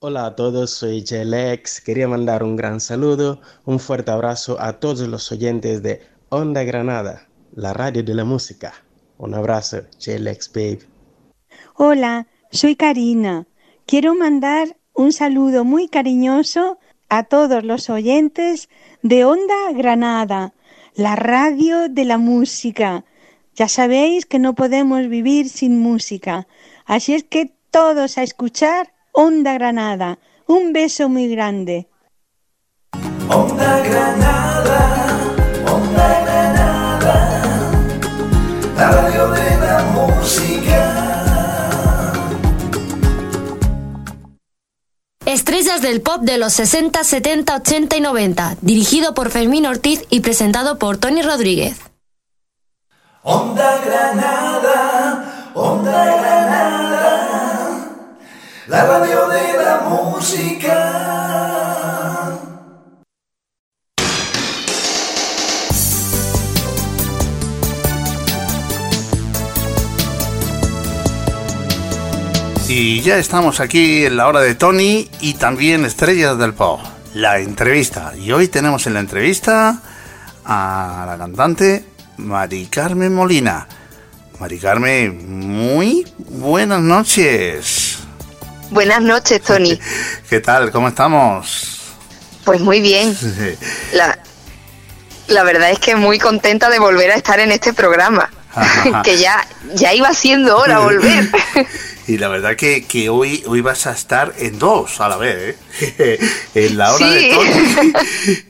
Hola a todos, soy Jelex. Quería mandar un gran saludo, un fuerte abrazo a todos los oyentes de Onda Granada, la radio de la música. Un abrazo, Jelex Babe.
Hola, soy Karina. Quiero mandar un saludo muy cariñoso a todos los oyentes de Onda Granada, la radio de la música. Ya sabéis que no podemos vivir sin música, así es que todos a escuchar Onda Granada. Un beso muy grande.
Onda Granada, Onda Granada, la radio de la música.
Estrellas del pop de los 60, 70, 80 y 90. Dirigido por Fermín Ortiz y presentado por Tony Rodríguez.
Onda Granada, Onda Granada, la radio de la música.
Y ya estamos aquí en la hora de Tony y también Estrellas del Pop, la entrevista. Y hoy tenemos en la entrevista a la cantante Mari Carmen Molina. Mari Carmen, muy buenas noches.
Buenas noches, Tony.
¿Qué tal? ¿Cómo estamos?
Pues muy bien. La, la verdad es que muy contenta de volver a estar en este programa. que ya, ya iba siendo hora volver.
Y la verdad que, que hoy, hoy vas a estar en dos a la vez, ¿eh? en la hora
Sí.
de Tony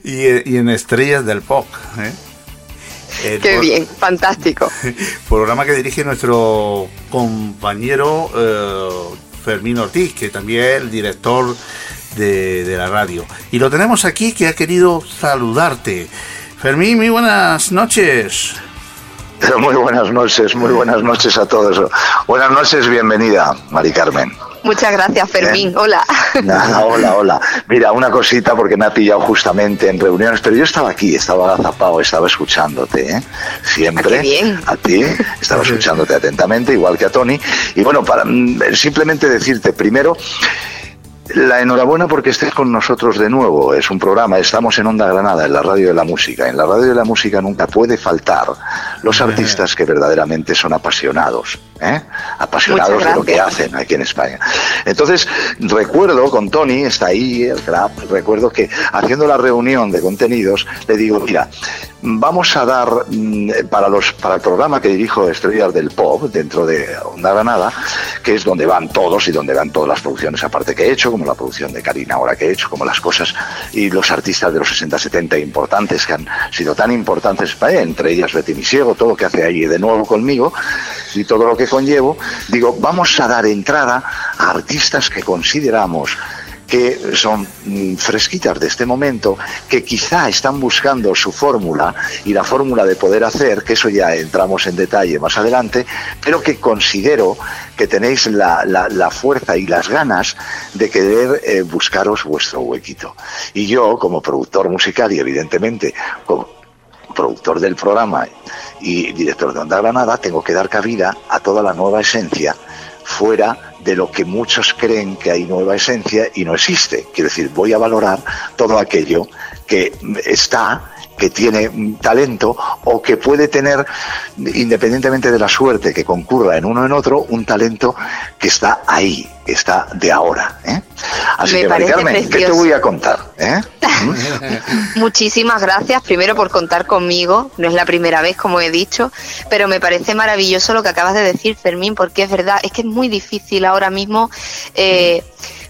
y, en- y en Estrellas del Pop. ¿eh? El
Qué bien, fantástico.
Programa que dirige nuestro compañero eh, Fermín Ortiz, que también es el director de, de la radio. Y lo tenemos aquí que ha querido saludarte. Fermín, muy buenas noches.
Muy buenas noches, muy buenas noches a todos. Buenas noches, bienvenida, Mari Carmen.
Muchas gracias, Fermín. Hola.
Nada, hola, hola. Mira, una cosita porque me ha pillado justamente en reuniones, pero yo estaba aquí, estaba agazapado, estaba escuchándote, ¿eh? Siempre. A ti, estaba escuchándote atentamente, igual que a Tony. Y bueno, para mm, simplemente decirte, primero, la enhorabuena porque estés con nosotros de nuevo. Es un programa, estamos en Onda Granada, en la radio de la música. En la radio de la música nunca puede faltar los artistas que verdaderamente son apasionados, ¿eh? apasionados de lo que hacen aquí en España. Entonces, recuerdo con Tony, está ahí el crap, recuerdo que haciendo la reunión de contenidos, le digo, mira, vamos a dar mm, para los para el programa que dirijo Estrellas del Pop dentro de Onda Granada, que es donde van todos y donde van todas las producciones aparte que he hecho, como la producción de Karina ahora que he hecho, como las cosas y los artistas de los 60-70 importantes que han sido tan importantes para él, entre ellas Betty Misiego, todo lo que hace ahí de nuevo conmigo y todo lo que conllevo, digo, vamos a dar entrada a artistas que consideramos que son mm, fresquitas de este momento, que quizá están buscando su fórmula y la fórmula de poder hacer, que eso ya entramos en detalle más adelante, pero que considero que tenéis la, la- fuerza y las ganas de querer eh, buscaros vuestro huequito. Y yo, como productor musical y evidentemente como productor del programa y director de Onda Granada, tengo que dar cabida a toda la nueva esencia fuera de lo que muchos creen que hay nueva esencia y no existe. Quiero decir, voy a valorar todo aquello que está que tiene mm, talento o que puede tener, independientemente de la suerte que concurra en uno o en otro, un talento que está ahí, que está de ahora. ¿eh? Así
Me
que, Mari
parece
Carmen, ¿qué te voy a contar? ¿eh?
Muchísimas gracias, primero por contar conmigo, no es la primera vez como he dicho, pero me parece maravilloso lo que acabas de decir, Fermín, porque es verdad, es que es muy difícil ahora mismo, eh,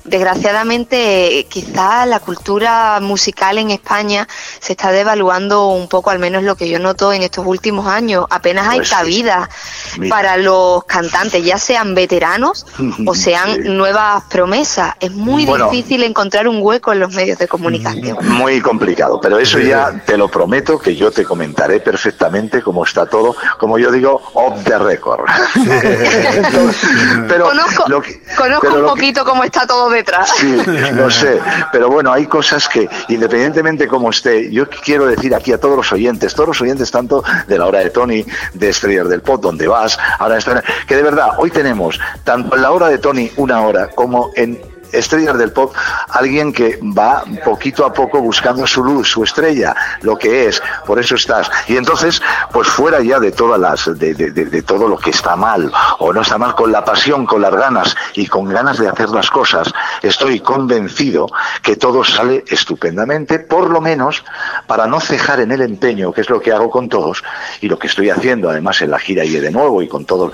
desgraciadamente, quizá la cultura musical en España se está devaluando un poco, al menos lo que yo noto en estos últimos años, apenas hay
Pues
cabida
Mira.
para los cantantes, ya sean veteranos o sean nuevas promesas, es muy
Bueno.
difícil encontrar un hueco en los medios de comunicación.
Muy complicado, pero eso ya te lo prometo que yo te comentaré perfectamente cómo está todo, como yo digo, off the record. pero
conozco
lo que-
conozco
pero
un
lo que-
poquito cómo está todo detrás.
Sí, lo sé, pero bueno, hay cosas que, independientemente cómo esté, yo quiero decir aquí a todos los oyentes, todos los oyentes tanto de la hora de Tony, de Estrellas del Pop, donde vas, ahora que de verdad, hoy tenemos, tanto en la hora de Tony, una hora, como en Estrellas del Pop, alguien que va poquito a poco buscando su luz, su estrella, lo que es, por eso estás. Y entonces, pues fuera ya de todas las, de, de- de- de todo lo que está mal o no está mal, con la pasión, con las ganas y con ganas de hacer las cosas, estoy convencido que todo sale estupendamente, por lo menos para no cejar en el empeño, que es lo que hago con todos y lo que estoy haciendo además en la gira y de nuevo y con todos,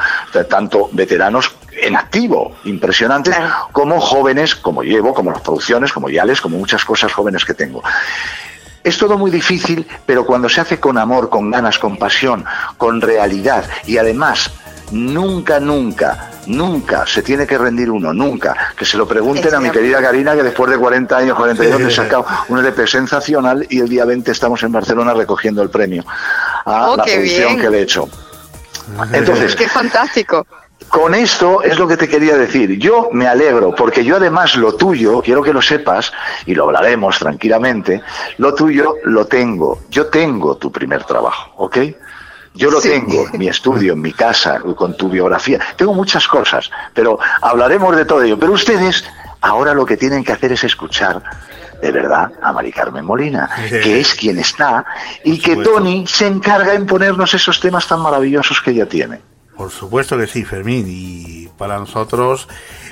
tanto veteranos en activo, impresionantes, como jóvenes, como llevo, como las producciones, como Yales, como muchas cosas jóvenes que tengo. Es todo muy difícil, pero cuando se hace con amor, con ganas, con pasión, con realidad y además nunca, nunca, nunca se tiene que rendir uno, nunca. Que se lo pregunten a mi querida Karina, que después de 40 años, 42, he sacado un LP sensacional y el día 20 estamos en Barcelona recogiendo el premio a
Oh,
la producción
bien.
que le he hecho. Entonces,
Qué fantástico.
Con esto es lo que te quería decir. Yo me alegro, porque yo además lo tuyo, quiero que lo sepas, y lo hablaremos tranquilamente, lo tuyo lo tengo. Yo tengo tu primer trabajo, ¿ok? Yo lo
Sí.
tengo, en mi estudio, en mi casa, con tu biografía. Tengo muchas cosas, pero hablaremos de todo ello. Pero ustedes ahora lo que tienen que hacer es escuchar de verdad a Mari Carmen Molina, que es quien está y que Tony se encarga en ponernos esos temas tan maravillosos que ella tiene.
Por supuesto que sí, Fermín. Y para nosotros,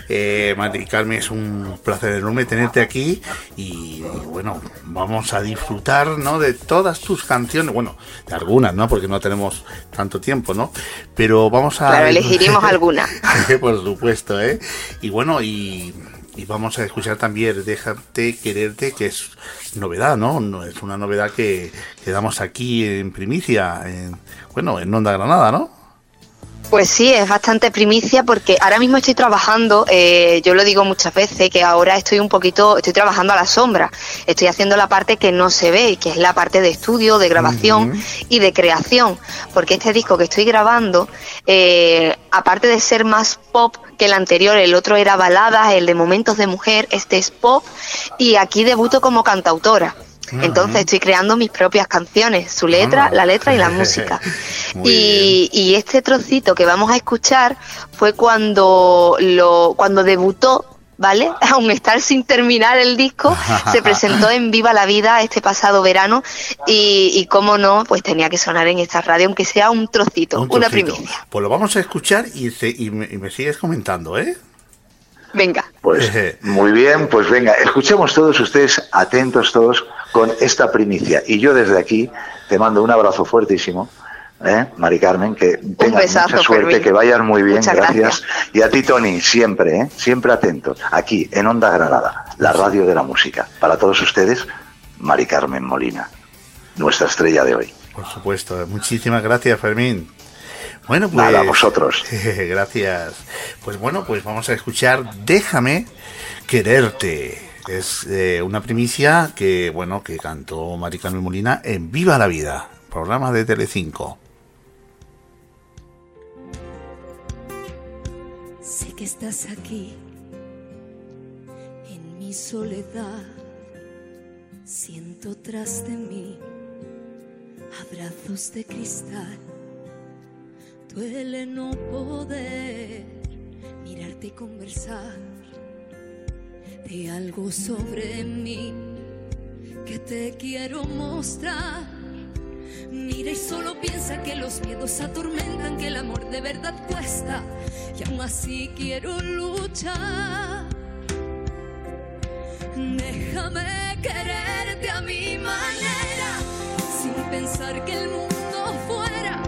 eh, Mari Carmen, es un placer enorme tenerte aquí. Y, bueno, vamos a disfrutar ¿no? de todas tus canciones. Bueno, de algunas, ¿no? Porque no tenemos tanto tiempo, ¿no? Pero vamos a.
Claro, elegiremos alguna.
Por supuesto, ¿eh? Y bueno, y, y vamos a escuchar también Déjate quererte, que es novedad, ¿no? no es una novedad que, que damos aquí en primicia, en, bueno, en Onda Granada, ¿no?
Pues sí, es bastante primicia porque ahora mismo estoy trabajando, eh, yo lo digo muchas veces, que ahora estoy un poquito, estoy trabajando a la sombra, estoy haciendo la parte que no se ve, que es la parte de estudio, de grabación y de creación, porque este disco que estoy grabando, eh, aparte de ser más pop que el anterior, el otro era baladas, el de momentos de mujer, este es pop y aquí debuto como cantautora. Entonces estoy creando mis propias canciones, su letra, la letra y la música. Y, y este trocito que vamos a escuchar fue cuando lo, cuando debutó, ¿vale? Aún estar sin terminar el disco, se presentó en Viva la Vida este pasado verano y, y cómo no, pues tenía que sonar en esta radio, aunque sea un trocito,
Un
una primicia.
Pues lo vamos a escuchar y, se- y me, y me sigues comentando, ¿eh?
Venga.
Pues muy bien, pues venga, escuchemos todos ustedes, atentos todos con esta primicia. Y yo desde aquí te mando un abrazo fuertísimo, ¿eh? Mari Carmen, que tengas
besazo,
mucha suerte,
Fermín.
que vayas muy bien, gracias.
gracias.
Y a ti, Tony, siempre, ¿eh? siempre atento, aquí en Onda Granada, la radio de la música. Para todos ustedes, Mari Carmen Molina, nuestra estrella de hoy.
Por supuesto. Muchísimas gracias, Fermín. Bueno, pues.
Nada, a vosotros.
gracias. Pues bueno, pues vamos a escuchar Déjame quererte. Es eh, una primicia que, bueno, que cantó Mari Carmen Molina en Viva la Vida, programa de Telecinco.
Sé que estás aquí, en mi soledad. Siento tras de mí abrazos de cristal. Duele no poder mirarte y conversar de algo sobre mí que te quiero mostrar. Mira y solo piensa que los miedos atormentan, que el amor de verdad cuesta. Y aún así quiero luchar. Déjame quererte a mi manera, sin pensar que el mundo fuera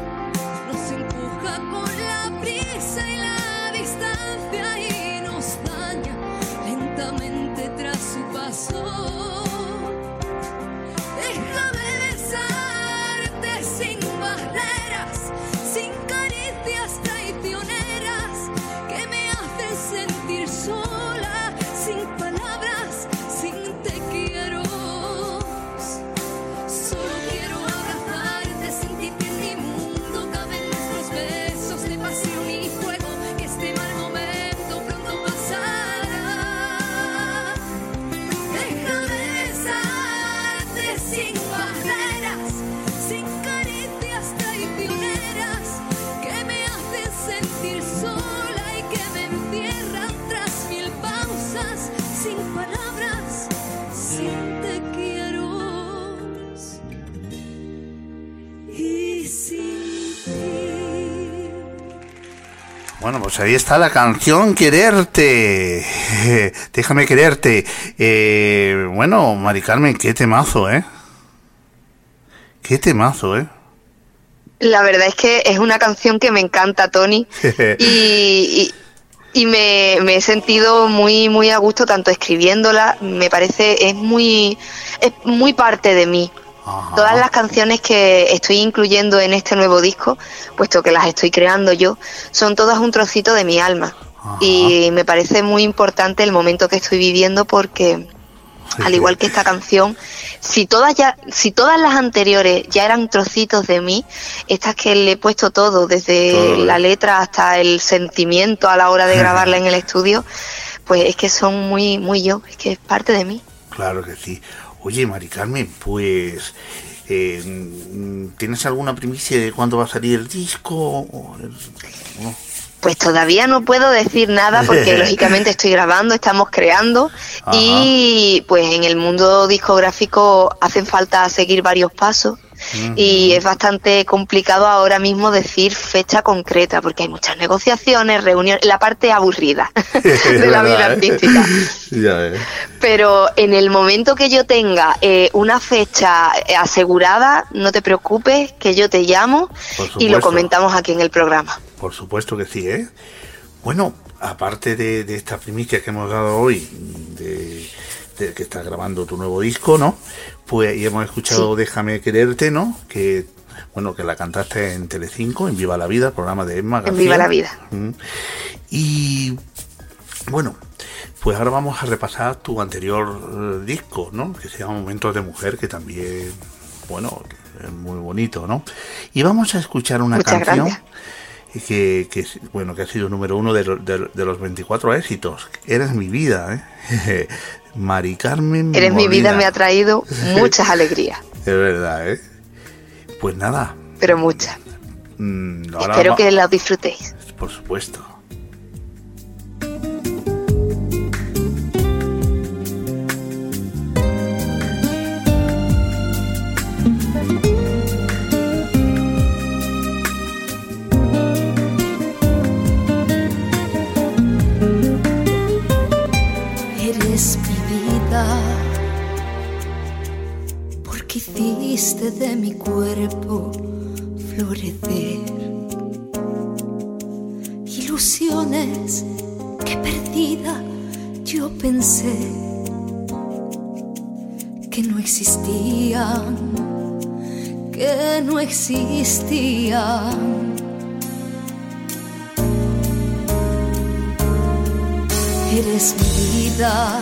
nos empuja con la prisa su
Bueno, pues ahí está la canción Quererte. Déjame quererte. Eh, bueno, Mari Carmen, qué temazo, ¿eh? Qué temazo, ¿eh?
La verdad es que es una canción que me encanta, Tony. y, y- y me, me he sentido muy muy a gusto tanto escribiéndola me parece es muy es muy parte de mí todas las canciones que estoy incluyendo en este nuevo disco puesto que las estoy creando yo son todas un trocito de mi alma. Y me parece muy importante el momento que estoy viviendo porque al igual que esta canción, si todas ya, si todas las anteriores ya eran trocitos de mí, estas que le he puesto todo, desde
Todo,
la letra hasta el sentimiento a la hora de grabarla en el estudio, pues es que son muy, muy yo, es que es parte de mí.
Claro que sí. Oye, Mari Carmen, pues... eh, ¿Tienes alguna primicia de cuándo va a salir el disco? No?
Pues todavía no puedo decir nada porque lógicamente estoy grabando, estamos creando y pues en el mundo discográfico hacen falta seguir varios pasos y es bastante complicado ahora mismo decir fecha concreta porque hay muchas negociaciones, reuniones, la parte aburrida de la vida
¿Verdad, eh?
artística.
Ya.
Pero en el momento que yo tenga eh, una fecha eh, asegurada, no te preocupes, que yo te llamo y lo comentamos aquí en el programa.
Por supuesto que sí, ¿eh? Bueno, aparte de, de esta primicia que hemos dado hoy, de, de que estás grabando tu nuevo disco, ¿no? Pues y hemos escuchado Déjame quererte, ¿no? Que bueno, que la cantaste en Telecinco, en Viva la Vida, el programa de Emma
En
García.
Viva la Vida.
Mm. Y bueno, pues ahora vamos a repasar tu anterior eh, disco, ¿no? Que se llama Momentos de Mujer, que también, bueno, es muy bonito, ¿no? Y vamos a escuchar una
Muchas
canción
gracias.
Que, que, bueno, que ha sido número uno de, de- de los 24 éxitos. Eres mi vida, ¿eh? Mari Carmen
Eres mi vida, me ha traído muchas alegrías,
Es verdad, ¿eh? Pues nada,
pero muchas.
mm,
Espero
vamos-
que las disfrutéis.
por supuesto.
De mi cuerpo florecer ilusiones que perdida yo pensé que no existían, que no existían. Eres mi vida,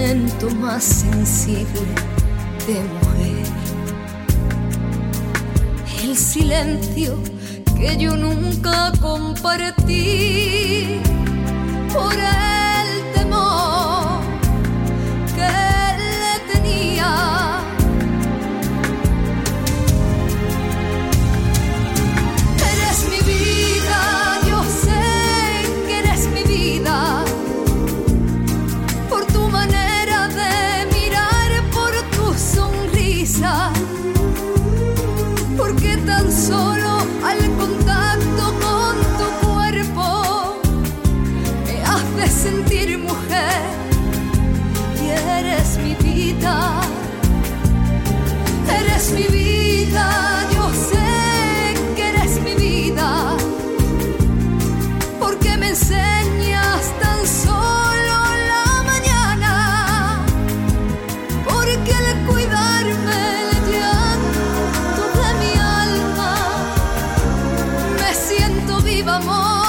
momento más sensible de mujer. El silencio que yo nunca compartí por el amor,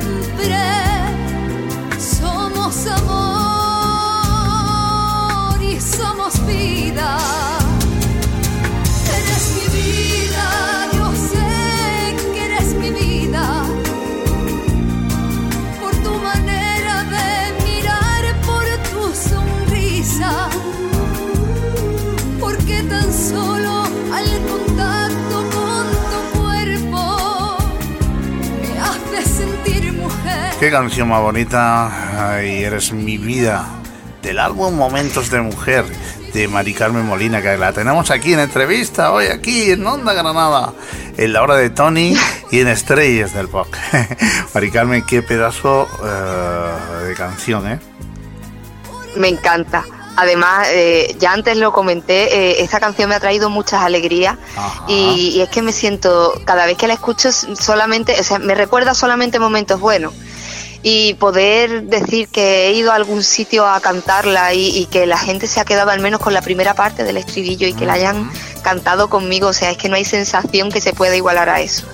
siempre,
canción más bonita. Ay, eres mi vida. Del álbum Momentos de Mujer de Mari Carmen Molina, que la tenemos aquí en entrevista, hoy aquí en Onda Granada, en la hora de Tony y en Estrellas del Pop. Mari Carmen, qué pedazo eh, de canción, ¿eh?
Me encanta. Además, eh, ya antes lo comenté, eh, esta canción me ha traído muchas alegrías y, y es que me siento, cada vez que la escucho, solamente, o sea, me recuerda solamente momentos buenos. Y poder decir que he ido a algún sitio a cantarla y, y que la gente se ha quedado al menos con la primera parte del estribillo y que la hayan cantado conmigo, o sea, es que no hay sensación que se pueda igualar a eso.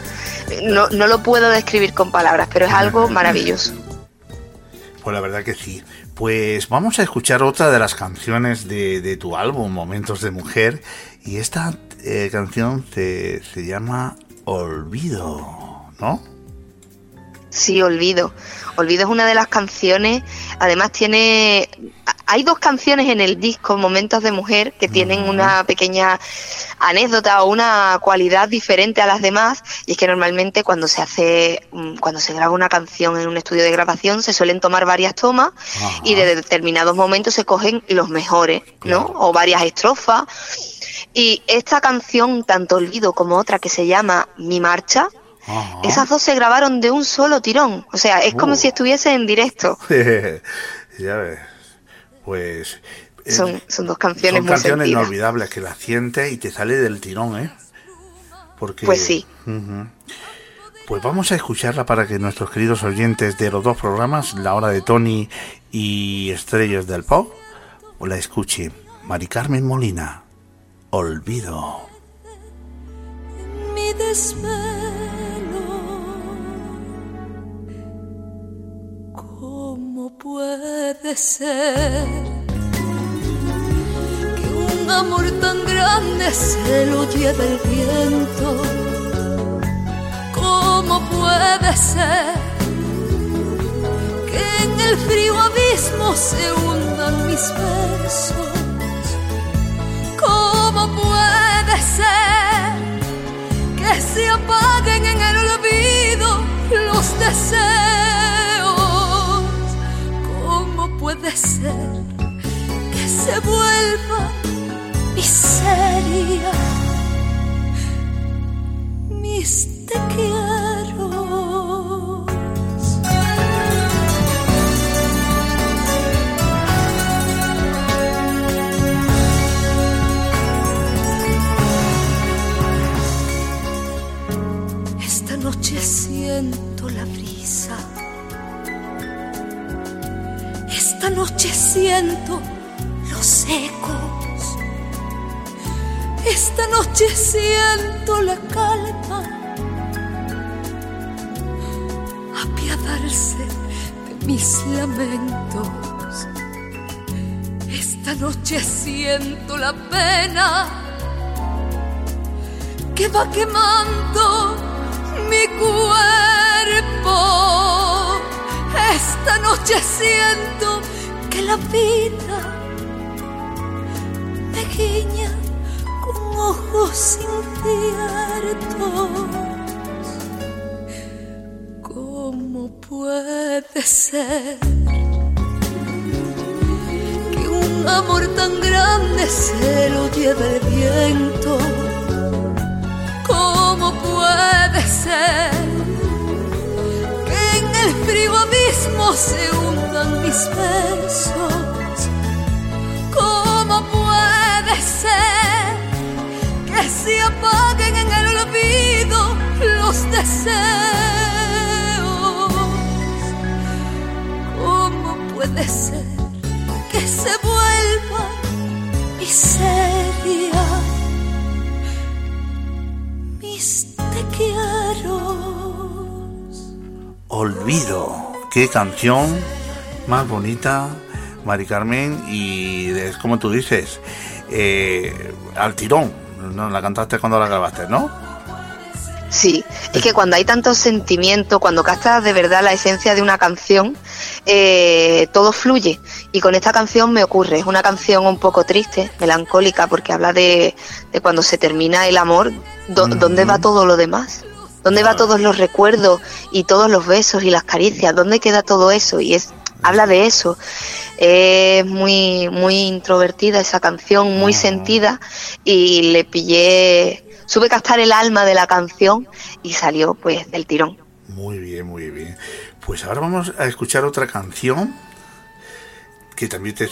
No, no lo puedo describir con palabras, pero es algo maravilloso.
Pues la verdad que sí. Pues vamos a escuchar otra de las canciones de, de tu álbum, Momentos de Mujer. Y esta eh, canción se, se llama Olvido, ¿no?
Sí, Olvido. Olvido es una de las canciones, además tiene... Hay dos canciones en el disco, Momentos de Mujer, que tienen una pequeña anécdota o una cualidad diferente a las demás, y es que normalmente cuando se hace, mm, cuando se graba una canción en un estudio de grabación, se suelen tomar varias tomas y de determinados momentos se cogen los mejores, ¿no? O varias estrofas. Y esta canción, tanto Olvido como otra que se llama Mi Marcha, esas dos se grabaron de un solo tirón. O sea, es como
Oh.
si estuviese en directo.
ya ves. Pues. eh,
Son, son dos canciones
son
muy
canciones
sentidas.
inolvidables que las sientes y te sale del tirón, ¿eh? Porque,
Pues sí.
Pues vamos a escucharla para que nuestros queridos oyentes de los dos programas, La Hora de Tony y Estrellas del Pop, la escuchen. Mari Carmen Molina, Olvido.
mi. ¿Cómo puede ser que un amor tan grande se lo lleve el viento? ¿Cómo puede ser que en el frío abismo se hundan mis versos? ¿Cómo puede ser? que se apaguen en el olvido los deseos. ¿Cómo puede ser que se vuelva miseria? Mis noche siento la calma. Apiadarse de mis lamentos. Esta noche siento la pena que va quemando mi cuerpo. Esta noche siento que la vida me guiña ojos inciertos. ¿Cómo puede ser que un amor tan grande se lo lleve el viento? ¿Cómo puede ser que en el frío abismo se hundan mis besos? ¿Cómo puede ser que se apaguen en el olvido los deseos? ¿Cómo puede ser que se vuelva miseria? mis te quiero.
Olvido. Qué canción más bonita, Mari Carmen, y es como tú dices, eh, al tirón. ¿No? La cantaste cuando la grabaste, ¿no?
Sí, es que cuando hay tanto sentimiento, cuando captas de verdad la esencia de una canción, eh, todo fluye. Y con esta canción me ocurre, es una canción un poco triste, melancólica, porque habla de, de cuando se termina el amor, do- ¿dónde va todo lo demás? ¿Dónde va todos los recuerdos y todos los besos y las caricias? ¿Dónde queda todo eso? Y es habla de eso. Es muy muy introvertida esa canción, muy sentida y le pillé, supe captar el alma de la canción y salió pues del tirón.
Muy bien, muy bien. Pues ahora vamos a escuchar otra canción que también te,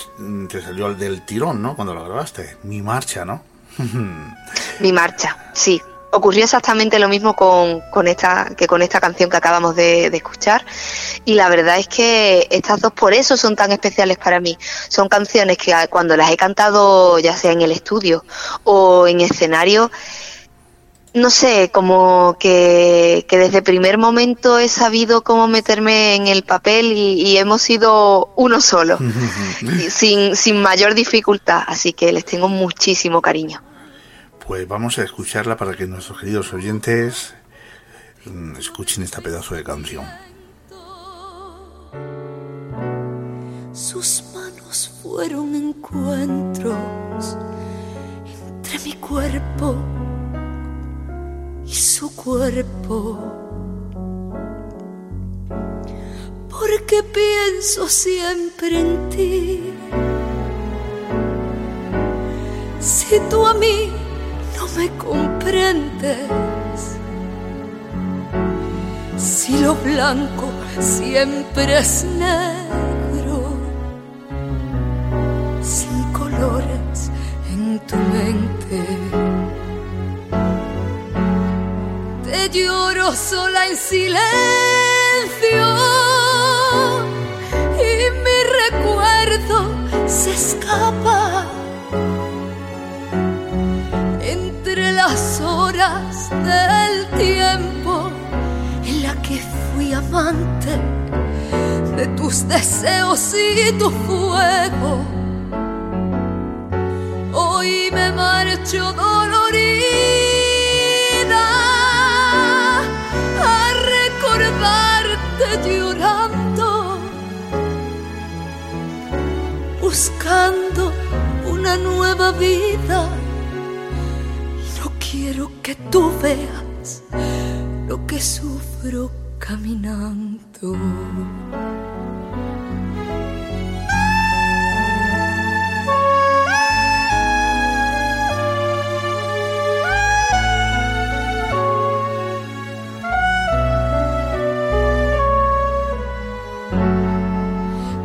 te salió al del tirón, ¿no? Cuando lo grabaste. Mi marcha, ¿no?
Mi marcha, sí. Ocurrió exactamente lo mismo con, con esta, que con esta canción que acabamos de, de escuchar. Y la verdad es que estas dos por eso son tan especiales para mí. Son canciones que a- cuando las he cantado, ya sea en el estudio o en escenario, no sé, como que, que desde primer momento he sabido cómo meterme en el papel y, y hemos sido uno solo, sin, sin mayor dificultad. Así que les tengo muchísimo cariño.
Pues vamos a escucharla para que nuestros queridos oyentes mm, escuchen esta pedazo de canción.
Sus manos fueron encuentros entre mi cuerpo y su cuerpo. Porque pienso siempre en ti. Si tú a mí me comprendes, si lo blanco siempre es negro, sin colores en tu mente. Te lloro sola en silencio y mi recuerdo se escapa horas del tiempo en la que fui amante de tus deseos y tu fuego. Hoy me marcho dolorida a recordarte llorando, buscando una nueva vida. Quiero que tú veas lo que sufro caminando.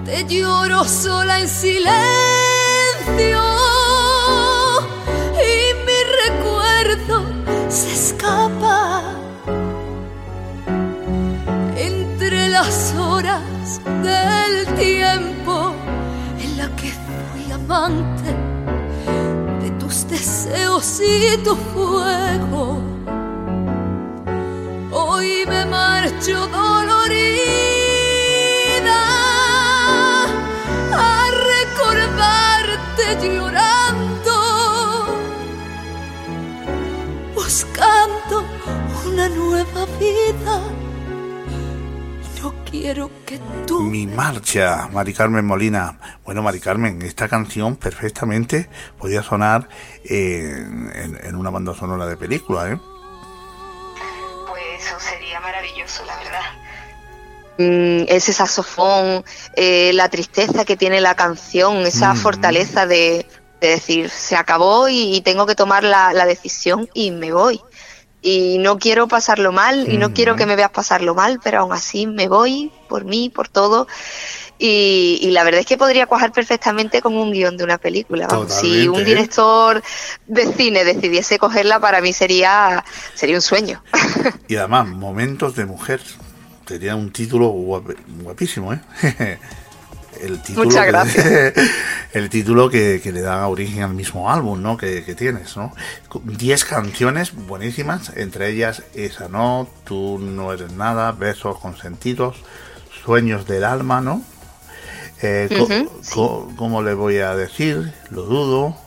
Te lloro sola en silencio del tiempo en la que fui amante de tus deseos y tu fuego. Hoy me marcho dolorida a recordarte llorando, buscando una nueva vida. No quiero que tú
Mi marcha, Mari Carmen Molina. Bueno, Mari Carmen, esta canción perfectamente podía sonar en, en- en una banda sonora de película, ¿eh?
Pues eso sería maravilloso, la verdad. Mm, ese saxofón, eh, la tristeza que tiene la canción, esa
Mm.
fortaleza de, de decir, se acabó y, y tengo que tomar la, la decisión y me voy. Y no quiero pasarlo mal y no quiero que me veas pasarlo mal, pero aún así me voy por mí, por todo. Y, y la verdad es que podría cuajar perfectamente con un guion de una película. Si un director de cine decidiese cogerla, para mí sería, sería un sueño.
Y además, Momentos de Mujer. Sería un título guap- guapísimo, ¿eh? El título
Muchas
que-
gracias.
el título que, que le da origen al mismo álbum, ¿no? Que, que tienes, ¿no? Diez canciones buenísimas, entre ellas esa, ¿no? Tú no eres nada, Besos consentidos, Sueños del alma, ¿no? Eh, co-
Ujú,
co- ¿Cómo le voy a decir? Lo dudo.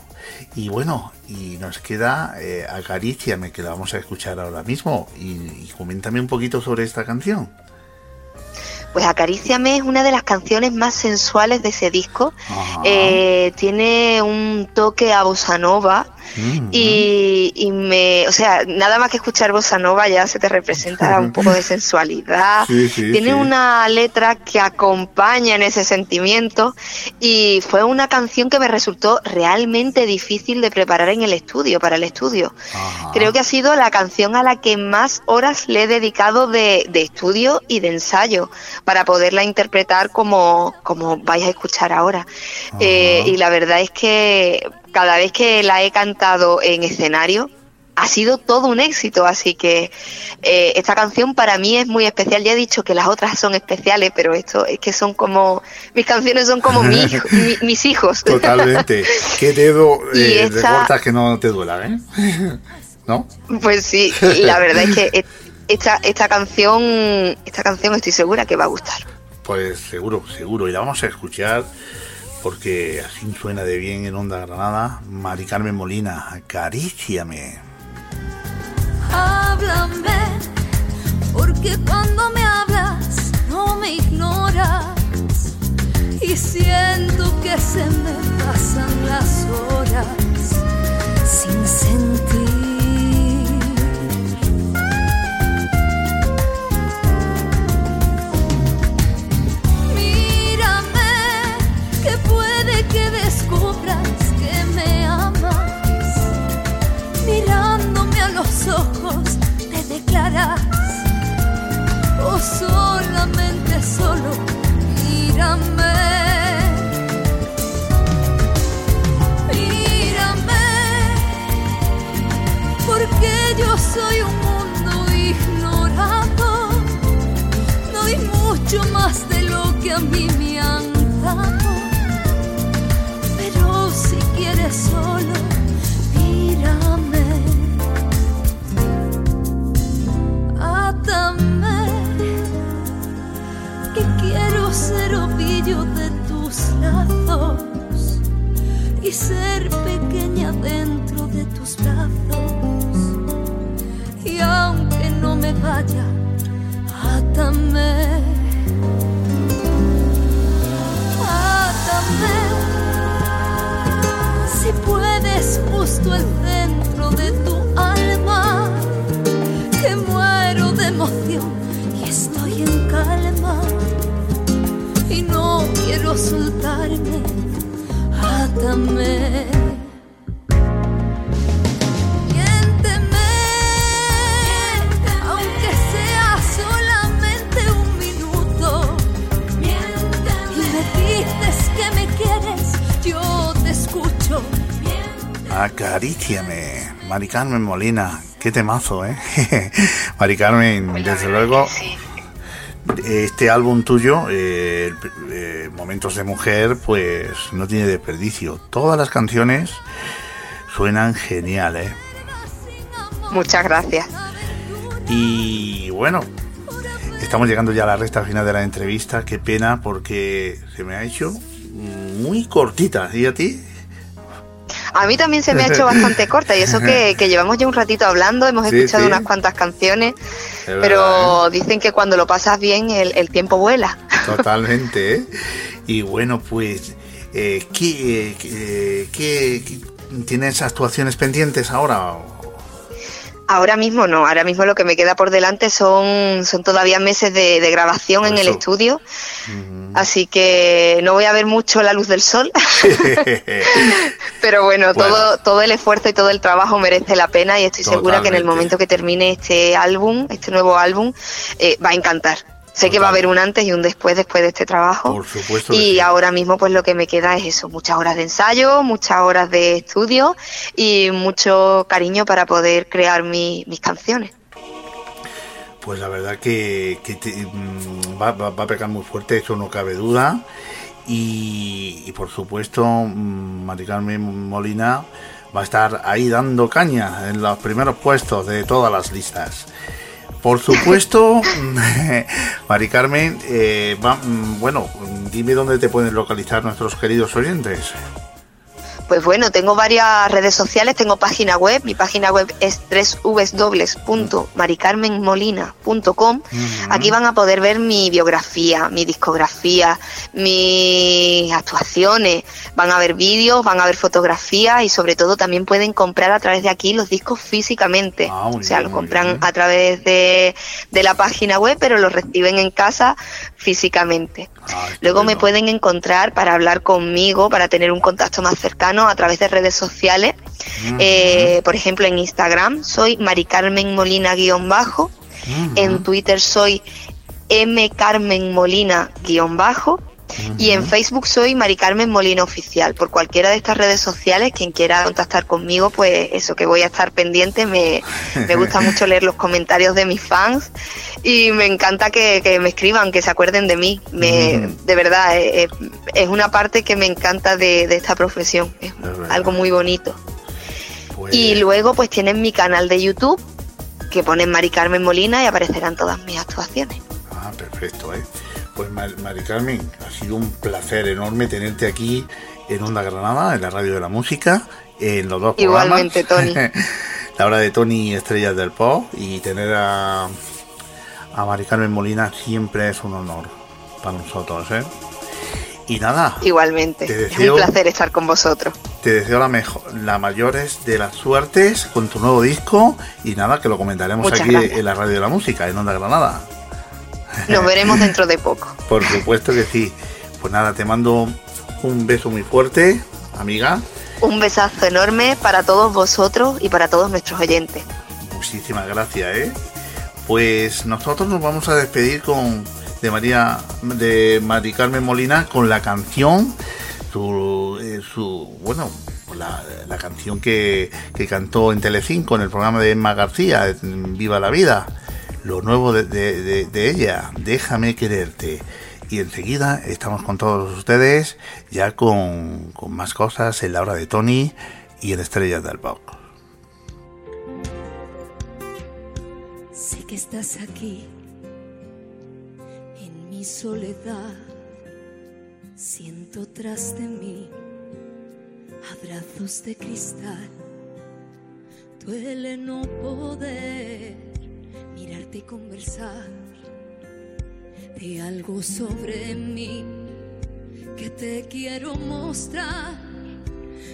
Y bueno, y nos queda eh, Acaríciame, que la vamos a escuchar ahora mismo. Y, y coméntame un poquito sobre esta canción.
Pues Acaríciame es una de las canciones más sensuales de ese disco. Eh, tiene un toque a bossa nova
Mm,
y, y me, o sea, nada más que escuchar bossa nova ya se te representa un poco de sensualidad.
Sí, sí,
Tiene
sí.
una letra que acompaña en ese sentimiento y fue una canción que me resultó realmente difícil de preparar en el estudio, para el estudio. Creo que ha sido la canción a la que más horas le he dedicado de, de estudio y de ensayo para poderla interpretar como, como vais a escuchar ahora. Eh, y la verdad es que cada vez que la he cantado en escenario, ha sido todo un éxito, así que eh, esta canción para mí es muy especial. Ya he dicho que las otras son especiales, pero esto es que son como, mis canciones son como mi hijo- mi- mis hijos.
Totalmente. ¿Qué dedo eh,
esta-
recortas que no te duela, eh? ¿No?
Pues sí, la verdad es que esta, esta canción, esta canción estoy segura que va a gustar.
Pues seguro, seguro. Y la vamos a escuchar porque así suena de bien en Onda Granada. Mari Carmen Molina, acaríciame.
Háblame, porque cuando me hablas no me ignoras y siento que
Mari Carmen Molina. Qué temazo, ¿eh? Mari Carmen, desde luego. Este álbum tuyo, eh, eh, Momentos de Mujer, pues no tiene desperdicio. Todas las canciones suenan genial, ¿eh?
Muchas gracias.
Y bueno, estamos llegando ya a la recta final de la entrevista. Qué pena porque se me ha hecho muy cortita. ¿Y a ti?
A mí también se me ha hecho bastante corta y eso que, que llevamos ya un ratito hablando, hemos
Sí,
escuchado
sí.
unas cuantas canciones,
verdad,
pero dicen que cuando lo pasas bien el, el tiempo vuela.
Totalmente, ¿eh? Y bueno, pues, eh, ¿qué, eh, qué- qué- tienes actuaciones pendientes ahora?
Ahora mismo no, ahora mismo lo que me queda por delante son, son todavía meses de, de grabación en el estudio, así que no voy a ver mucho la luz del sol, pero bueno,
Bueno.
todo, todo el esfuerzo y todo el trabajo merece la pena y estoy segura que en el momento que termine este álbum, este nuevo álbum, eh, va a encantar. Sé que va a haber un antes y un después después de este trabajo.
Por supuesto.
Y
sí.
ahora mismo pues lo que me queda es eso, muchas horas de ensayo, muchas horas de estudio y mucho cariño para poder crear mi- mis canciones.
Pues la verdad que, que te- mm, va, va- va a pegar muy fuerte, eso no cabe duda. Y, y por supuesto, mm, Mari Carmen Molina va a estar ahí dando caña en los primeros puestos de todas las listas. Por supuesto, Mari Carmen, eh, va- mm, bueno, dime dónde te pueden localizar nuestros queridos oyentes.
Pues bueno, tengo varias redes sociales, tengo página web, mi página web es www.maricarmenmolina.com. Aquí van a poder ver mi biografía, mi discografía, mis actuaciones, van a ver vídeos, van a ver fotografías y sobre todo también pueden comprar a través de aquí los discos físicamente. o sea, lo compran a través de, de la página web, pero los reciben en casa físicamente. Luego me pueden encontrar para hablar conmigo, para tener un contacto más cercano a través de redes sociales. Eh, por ejemplo, en Instagram soy Mari Carmen Molina guion bajo. En Twitter soy M Carmen Molina guion bajo. Y en Facebook soy Mari Carmen Molina Oficial. Por cualquiera de estas redes sociales, quien quiera contactar conmigo, pues eso que voy a estar pendiente. Me, me gusta mucho leer los comentarios de mis fans y me encanta que, que me escriban, que se acuerden de mí. Me, De verdad, eh, eh, es una parte que me encanta de, de esta profesión. Es algo muy bonito. Y luego pues tienen mi canal de YouTube, que ponen Mari Carmen Molina y aparecerán todas mis actuaciones.
Ah, perfecto, ¿eh? Pues Mar- Mari Carmen, ha sido un placer enorme tenerte aquí en Onda Granada, en la radio de la música, en los dos
Igualmente,
programas.
Tony.
la hora de Tony Estrellas del Pop y tener a, a Mari Carmen Molina siempre es un honor para nosotros, ¿eh? Y nada,
Igualmente.
Te
Es
deseo-
un placer estar con vosotros.
te deseo la mejor, la mayores de las suertes con tu nuevo disco y nada, que lo comentaremos
Muchas
aquí
gracias.
en la radio de la música, en Onda Granada.
Nos veremos dentro de poco.
Por supuesto que sí. Pues nada, te mando un beso muy fuerte, amiga.
Un besazo enorme para todos vosotros y para todos nuestros oyentes.
Muchísimas gracias, ¿eh? Pues nosotros nos vamos a despedir con de María de Mari Carmen Molina con la canción su, eh, su bueno la, la canción que, que cantó en Telecinco en el programa de Emma García Viva la Vida lo nuevo de, de- ella Déjame quererte y enseguida estamos con todos ustedes ya con, con más cosas en la hora de Tony y en Estrellas del Pop
Sé que estás aquí en mi soledad. Siento tras de mí abrazos de cristal. Duele no poder mirarte y conversar de algo sobre mí que te quiero mostrar.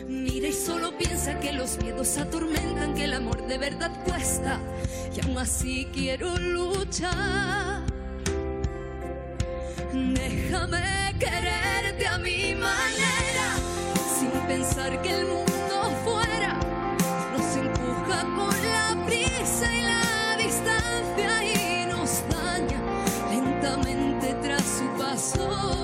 Mira y solo piensa que los miedos atormentan, que el amor de verdad cuesta. Y aún así quiero luchar. Déjame quererte a mi manera, sin pensar que el mundo su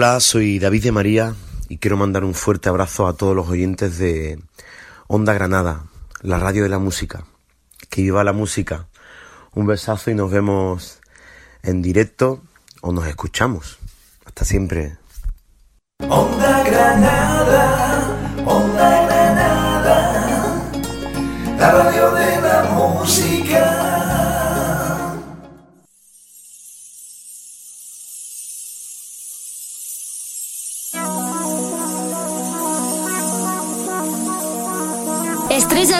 Hola, soy David de María y quiero mandar un fuerte abrazo a todos los oyentes de Onda Granada, la radio de la música. Que viva la música. Un besazo y nos vemos en directo o nos escuchamos. Hasta siempre.
Granada,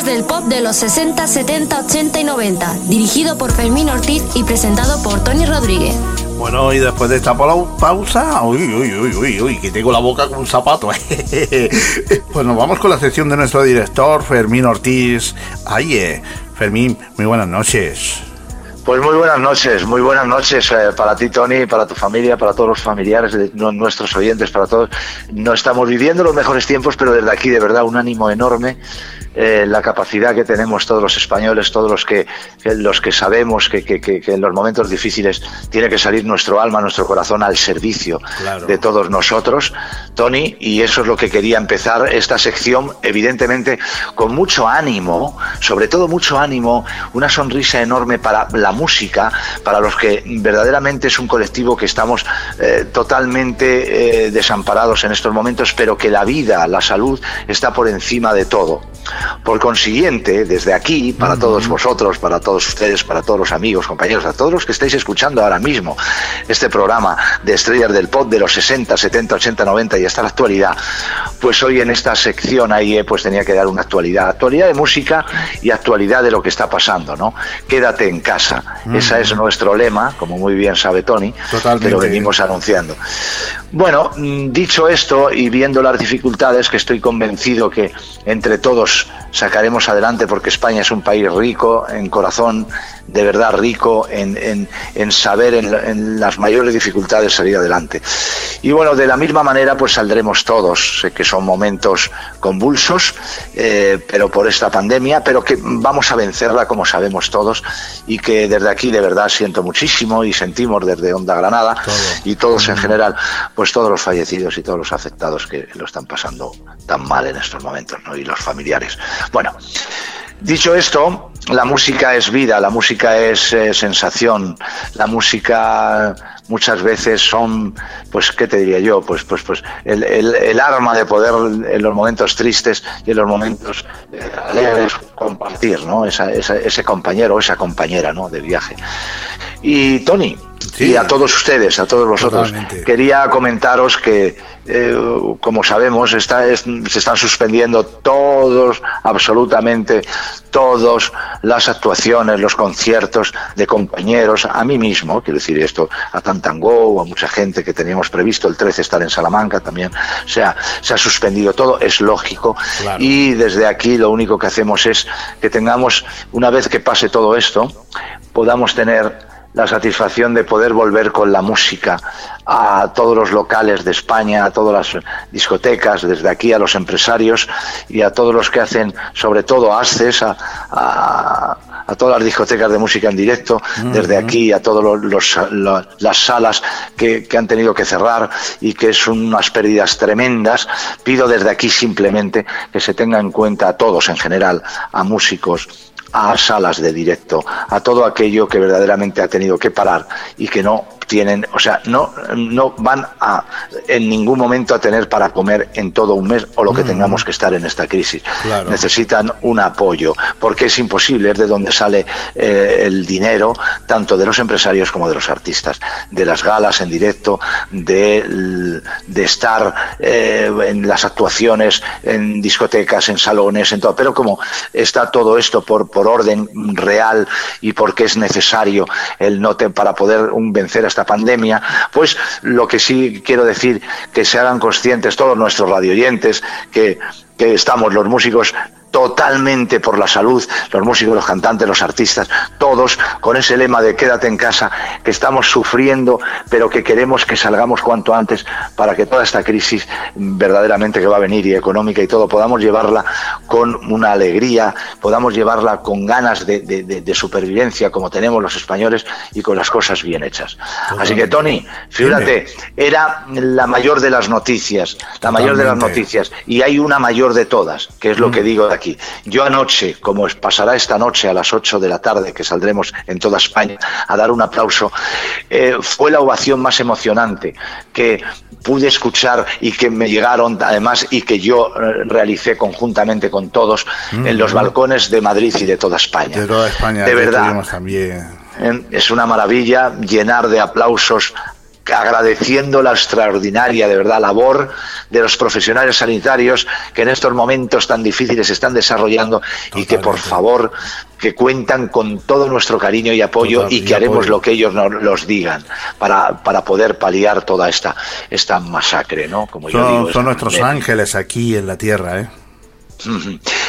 del pop de los 60, 70, 80 y 90. Dirigido por Fermín Ortiz y presentado por Tony Rodríguez.
Bueno, y después de esta pau- pausa, uy, uy, uy, uy, uy, que tengo la boca como un zapato. pues nos vamos con la sección de nuestro director, Fermín Ortiz. Ay, eh, Fermín, muy buenas noches.
Pues muy buenas noches, muy buenas noches eh, para ti, Tony, para tu familia, para todos los familiares, de nu- nuestros oyentes, para todos. No estamos viviendo los mejores tiempos, pero desde aquí, de verdad, un ánimo enorme. Eh, la capacidad que tenemos todos los españoles, todos los que, que- los que sabemos que, que- que- que en los momentos difíciles tiene que salir nuestro alma, nuestro corazón al servicio
Claro.
de todos nosotros, Tony, y eso es lo que quería empezar esta sección, evidentemente con mucho ánimo, sobre todo mucho ánimo, una sonrisa enorme para la música, para los que verdaderamente es un colectivo que estamos eh, totalmente eh, desamparados en estos momentos, pero que la vida, la salud está por encima de todo. Por consiguiente, desde aquí, para todos vosotros, para todos ustedes, para todos los amigos, compañeros, a todos los que estáis escuchando ahora mismo este programa de Estrellas del Pop de los 60, 70, 80, 90 y hasta la actualidad, pues hoy en esta sección ahí eh, pues tenía que dar una actualidad, actualidad de música y actualidad de lo que está pasando, ¿no? Quédate en casa. Ese es nuestro lema, como muy bien sabe Tony,
Totalmente.
que lo venimos anunciando. Bueno, mm, dicho esto y viendo las dificultades, que estoy convencido que entre todos sacaremos adelante, porque España es un país rico en corazón, de verdad rico en, en- en saber en, en las mayores dificultades salir adelante. Y bueno, de la misma manera, pues saldremos todos. Sé que son momentos convulsos, eh, pero por esta pandemia, pero que vamos a vencerla como sabemos todos y que desde aquí de verdad siento muchísimo y sentimos desde Onda Granada y todos en general, pues todos los fallecidos y todos los afectados que lo están pasando tan mal en estos momentos, ¿no? Y los familiares. Bueno, Dicho esto, la música es vida, la música es eh, sensación, la música muchas veces son, pues, ¿qué te diría yo? Pues, pues, pues, el, el- el arma de poder en los momentos tristes y en los momentos eh, alegres compartir, ¿no? Esa- esa- ese compañero o esa compañera, ¿no? De viaje. Y Tony, y a todos ustedes, a todos vosotros,
Totalmente.
quería comentaros que, eh, como sabemos, está, es- se están suspendiendo todos, absolutamente todas las actuaciones, los conciertos de compañeros, a mí mismo, quiero decir esto, a Tantango, a mucha gente que teníamos previsto el 13 estar en Salamanca también, o sea, se ha suspendido todo, es lógico,
Claro.
y desde aquí lo único que hacemos es que tengamos, una vez que pase todo esto, podamos tener la satisfacción de poder volver con la música a todos los locales de España, a todas las discotecas, desde aquí a los empresarios y a todos los que hacen, sobre todo, ASCES, a, a- a todas las discotecas de música en directo, desde aquí a todas las salas que, que han tenido que cerrar y que es unas pérdidas tremendas. Pido desde aquí simplemente que se tenga en cuenta a todos en general, a músicos, a salas de directo, a todo aquello que verdaderamente ha tenido que parar y que no tienen, o sea, no, no van a en ningún momento a tener para comer en todo un mes o lo que tengamos que estar en esta crisis.
Claro.
Necesitan un apoyo, porque es imposible, es de donde sale eh, el dinero, tanto de los empresarios como de los artistas, de las galas en directo, de, de estar eh, en las actuaciones, en discotecas, en salones, en todo. Pero como está todo esto por, por orden real y porque es necesario el no te- para poder un, vencer esta pandemia, pues lo que sí quiero decir que se hagan conscientes todos nuestros radioyentes que, que estamos los músicos totalmente por la salud, los músicos, los cantantes, los artistas, todos con ese lema de quédate en casa, que estamos sufriendo, pero que queremos que salgamos cuanto antes para que toda esta crisis verdaderamente que va a venir y económica y todo, podamos llevarla con una alegría, podamos llevarla con ganas de, de- de- de supervivencia como tenemos los españoles y con las cosas bien hechas. Así que Tony, fíjate, era la mayor de las noticias, la mayor de las noticias y hay una mayor de todas, que es lo que digo de aquí. Yo anoche, como pasará esta noche a las 8 de la tarde, que saldremos en toda España a dar un aplauso, eh, fue la ovación más emocionante que pude escuchar y que me llegaron además y que yo eh, realicé conjuntamente con todos en los
Mm.
balcones de Madrid y de toda España.
De toda España,
De verdad.
también.
Eh, Es una maravilla llenar de aplausos agradeciendo la extraordinaria, de verdad, labor de los profesionales sanitarios que en estos momentos tan difíciles se están desarrollando y que por favor que cuentan con todo nuestro cariño y apoyo
Total,
y
y
que haremos
apoyo.
lo que ellos nos los digan para, para poder paliar toda esta, esta masacre, ¿no? Como yo
Son,
digo,
son
esta
nuestros ángeles aquí en la tierra, ¿eh?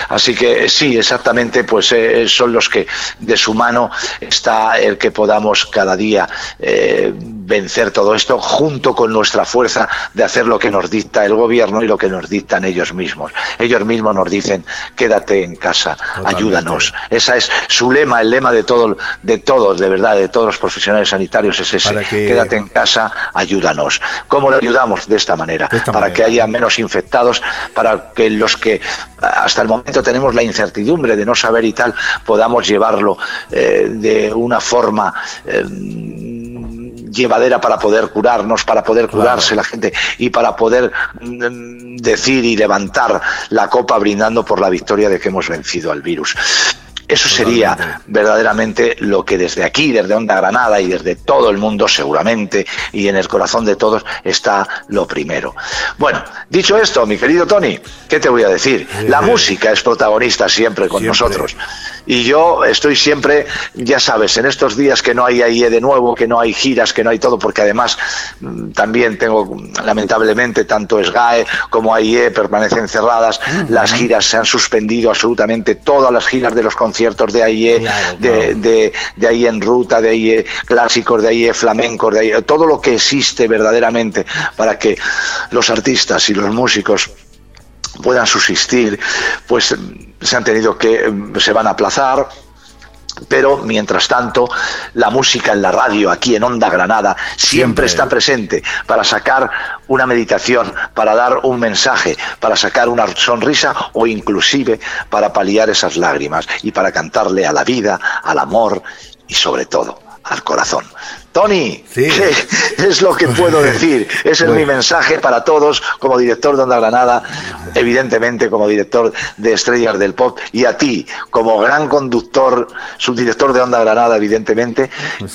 Así que sí, exactamente, pues eh, son los que de su mano está el que podamos cada día eh, vencer todo esto junto con nuestra fuerza de hacer lo que nos dicta el gobierno y lo que nos dictan ellos mismos. Ellos mismos nos dicen quédate en casa, ayúdanos. Esa es su lema, el lema de todo, de todos, de verdad, de todos los profesionales sanitarios es ese.
Que-
Quédate en casa, ayúdanos. ¿Cómo le ayudamos? De esta manera, para que haya menos infectados, para que los que hasta el momento tenemos la incertidumbre de no saber y tal, podamos llevarlo eh, de una forma eh, para poder curarnos, para poder curarse la gente y para poder mm, decir y levantar la copa brindando por la victoria de que hemos vencido al virus. Eso sería verdaderamente lo que desde aquí, desde Onda Granada y desde todo el mundo seguramente y en el corazón de todos está lo primero. Bueno, dicho esto, mi querido Tony, ¿qué te voy a decir? La música es protagonista siempre con nosotros. Y yo estoy siempre, ya sabes, en estos días que no hay AIE de nuevo, que no hay giras, que no hay todo, porque además mm, también tengo, lamentablemente, tanto SGAE como AIE permanecen cerradas. Las giras se han suspendido absolutamente, todas las giras de los conciertos de AIE, de, de, de AIE en ruta, de AIE clásicos, de AIE flamencos, de AIE, todo lo que existe verdaderamente para que los artistas y los músicos puedan subsistir, pues se han tenido que, se van a aplazar. Pero mientras tanto, la música en la radio, aquí en Onda Granada, siempre, está presente para sacar una meditación, para dar un mensaje, para sacar una sonrisa o inclusive para paliar esas lágrimas y para cantarle a la vida, al amor y sobre todo al corazón. Tony, ¿qué es lo que puedo decir? Ese es mi mensaje para todos como director de Onda Granada, evidentemente como director de Estrellas del Pop y a ti como gran conductor, subdirector de Onda Granada, evidentemente,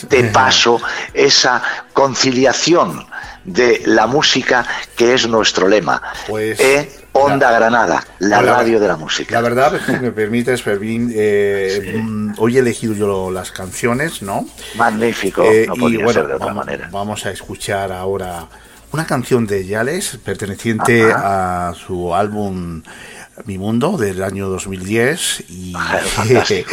te paso esa conciliación de la música que es nuestro lema.
Pues,
Eh, Onda Granada, la
La-
radio de la música.
La verdad, si me permites, Fermín, eh, mm, hoy he elegido yo las canciones, ¿no?
Magnífico,
Eh,
no
y
podría
bueno,
ser de otra
vamos,
manera.
vamos a escuchar ahora una canción de Yales perteneciente a su álbum Mi Mundo del año 2010 y,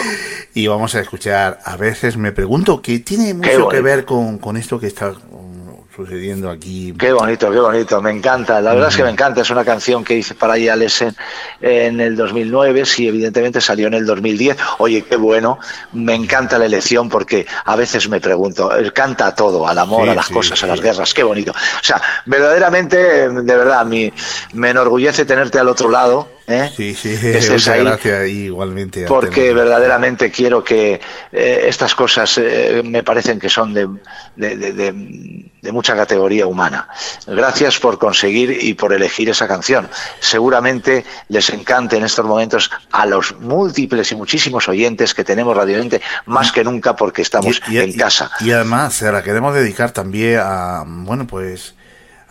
y vamos a escuchar A veces me pregunto que tiene mucho que ver con, con esto que está mm, sucediendo aquí.
Qué bonito, qué bonito, me encanta. La verdad es que me encanta. Es una canción que hice para Yales en, en el 2009, sí, evidentemente salió en el 2010. Oye, qué bueno. Me encanta la elección porque a veces me pregunto, él canta a todo, al amor,
Sí,
a las
sí,
cosas, a las guerras. Qué bonito. O sea, verdaderamente, de verdad, mi, me enorgullece tenerte al otro lado. ¿Eh?
Sí, sí, muchas
ahí.
gracias igualmente.
porque verdaderamente quiero que eh, estas cosas eh, me parecen que son de, de- de- de- de mucha categoría humana. Gracias por conseguir y por elegir esa canción. Seguramente les encante en estos momentos a los múltiples y muchísimos oyentes que tenemos radiomente más que nunca porque estamos
Y- y-
en casa.
Y además se la queremos dedicar también a, bueno, pues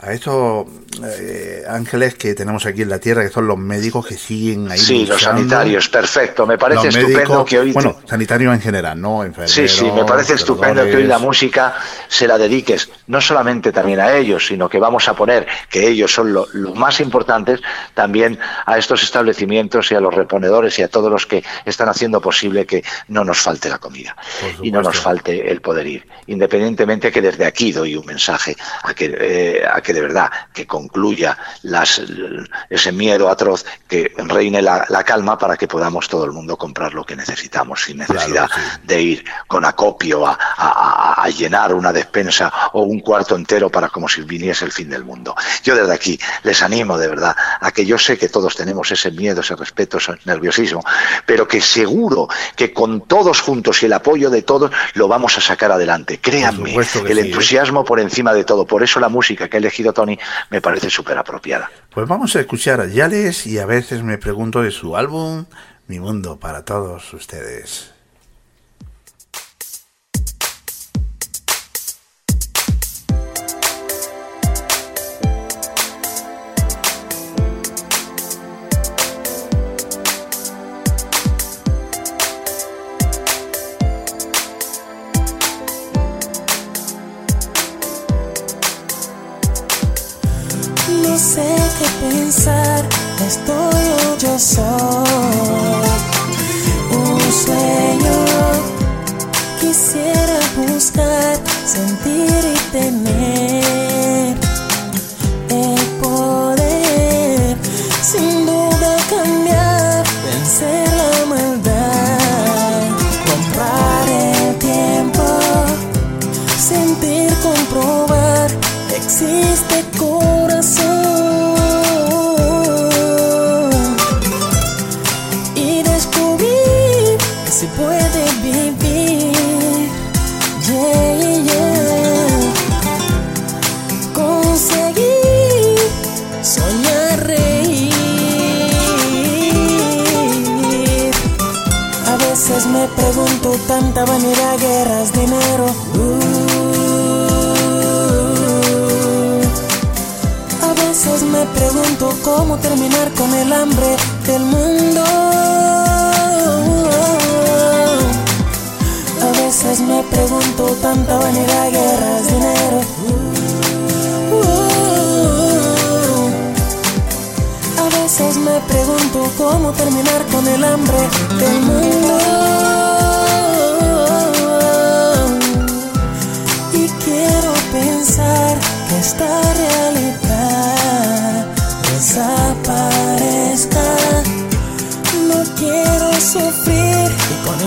a estos eh, ángeles que tenemos aquí en la tierra, que son los médicos que siguen ahí.
Sí, los sanitarios, perfecto. Me parece
Los
estupendo
médicos,
que hoy...
Bueno, sanitarios en general, ¿no? Enfermeros,
Sí, sí, me parece estupendo que hoy la música se la dediques no solamente también a ellos, sino que vamos a poner que ellos son lo- los más importantes también a estos establecimientos y a los reponedores y a todos los que están haciendo posible que no nos falte la comida y no nos falte el poder ir. Independientemente que desde aquí doy un mensaje a que, eh, a que de verdad que concluya las, ese miedo atroz, que reine la, la calma para que podamos todo el mundo comprar lo que necesitamos sin necesidad de ir con acopio a, a- a- a llenar una despensa o un cuarto entero para como si viniese el fin del mundo. Yo desde aquí les animo de verdad a que yo sé que todos tenemos ese miedo, ese respeto, ese nerviosismo, pero que seguro que con todos juntos y el apoyo de todos lo vamos a sacar adelante. Créanme,
que
el
sí, ¿eh?
entusiasmo por encima de todo. Por eso la música que ha elegido Tony me parece súper apropiada.
Pues vamos a escuchar a Yales y a veces me pregunto de su álbum Mi Mundo para todos ustedes.
Pensar, estoy o yo soy un sueño. Quisiera buscar, sentir y tener tanta vanidad, guerras, dinero. Uh. A veces me pregunto cómo terminar con el hambre del mundo. A veces me pregunto tanta vanidad, guerras, dinero. Uh. A veces me pregunto cómo terminar con el hambre del mundo. Que esta realidad desaparezca. No quiero sufrir y con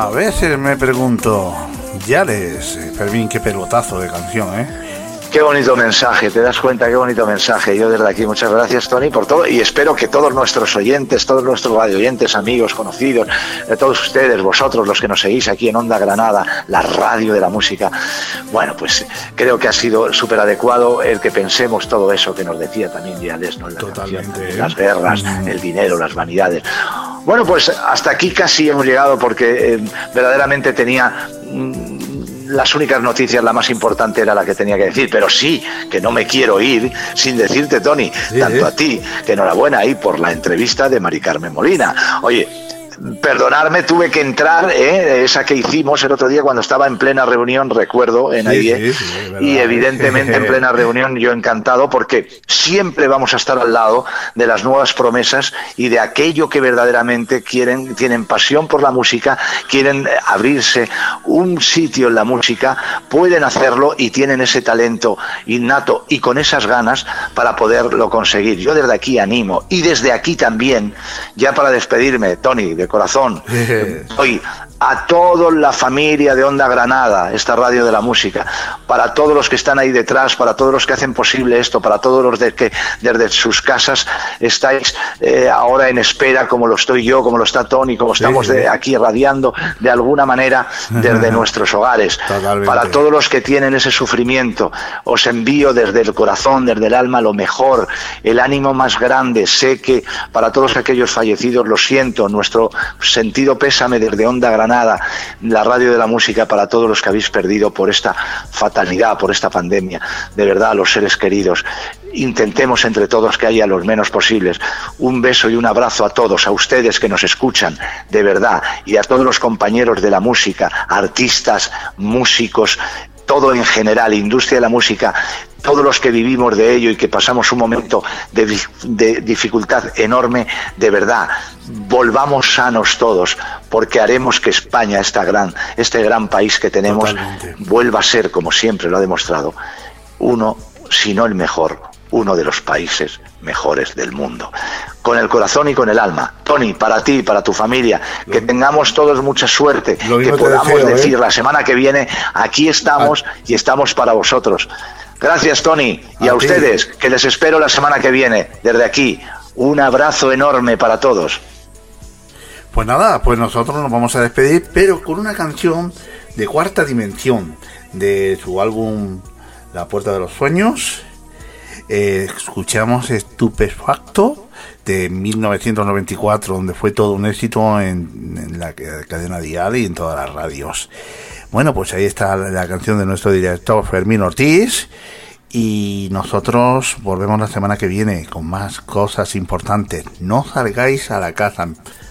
A veces me pregunto,
ya les, eh, Fermín, qué pelotazo de canción, ¿eh?
Qué bonito mensaje, te das cuenta, qué bonito mensaje. Yo desde aquí muchas gracias, Tony, por todo y espero que todos nuestros oyentes, todos nuestros radio oyentes, amigos, conocidos, de todos ustedes, vosotros los que nos seguís aquí en Onda Granada, la radio de la música, bueno, pues creo que ha sido súper adecuado el que pensemos todo eso que nos decía también Diales, ¿no? Canción, las guerras, el dinero, las vanidades. Bueno, pues hasta aquí casi hemos llegado porque eh, verdaderamente tenía mm, las únicas noticias, la más importante era la que tenía que decir, pero sí, que no me quiero ir sin decirte, Tony, tanto a ti, que enhorabuena ahí por la entrevista de Mari Carmen Molina. Oye, perdonarme, tuve que entrar, ¿eh? esa que hicimos el otro día cuando estaba en plena reunión, recuerdo, en
Sí, verdad.
y evidentemente en plena reunión yo encantado porque siempre vamos a estar al lado de las nuevas promesas y de aquello que verdaderamente quieren, tienen pasión por la música, quieren abrirse un sitio en la música, pueden hacerlo y tienen ese talento innato y con esas ganas para poderlo conseguir. Yo desde aquí animo y desde aquí también, ya para despedirme, Tony, de corazón, hoy a toda la familia de Onda Granada, esta radio de la música, para todos los que están ahí detrás, para todos los que hacen posible esto, para todos los de que desde sus casas estáis eh, ahora en espera, como lo estoy yo, como lo está Tony, como estamos
sí.
de aquí radiando de alguna manera desde nuestros hogares. Para todos los que tienen ese sufrimiento, os envío desde el corazón, desde el alma, lo mejor, el ánimo más grande. Sé que para todos aquellos fallecidos, lo siento, nuestro sentido pésame desde Onda Granada, la radio de la música, para todos los que habéis perdido por esta fatalidad, por esta pandemia. De verdad, los seres queridos, intentemos entre todos que haya los menos posibles. Un beso y un abrazo a todos, a ustedes que nos escuchan, de verdad, y a todos los compañeros de la música, artistas, músicos, todo en general, industria de la música, todos los que vivimos de ello y que pasamos un momento de, di- de dificultad enorme, de verdad, volvamos sanos todos, porque haremos que España, esta gran, este gran país que tenemos, vuelva a ser, como siempre lo ha demostrado, uno, si no el mejor, uno de los países mejores del mundo. Con el corazón y con el alma. Tony, para ti, para tu familia, que tengamos todos mucha suerte, que podamos
deseo, ¿eh?
decir la semana que viene, aquí estamos y estamos para vosotros. Gracias, Tony, y a, ustedes, que les espero la semana que viene, desde aquí. Un abrazo enorme para todos.
Pues nada, pues nosotros nos vamos a despedir, pero con una canción de cuarta dimensión de su álbum La Puerta de los Sueños. Eh, escuchamos Estupefacto de 1994, donde fue todo un éxito en, en la ca- cadena dial y en todas las radios. Bueno, pues ahí está la, canción de nuestro director Fermín Ortiz. Y nosotros volvemos la semana que viene con más cosas importantes. No salgáis a la casa,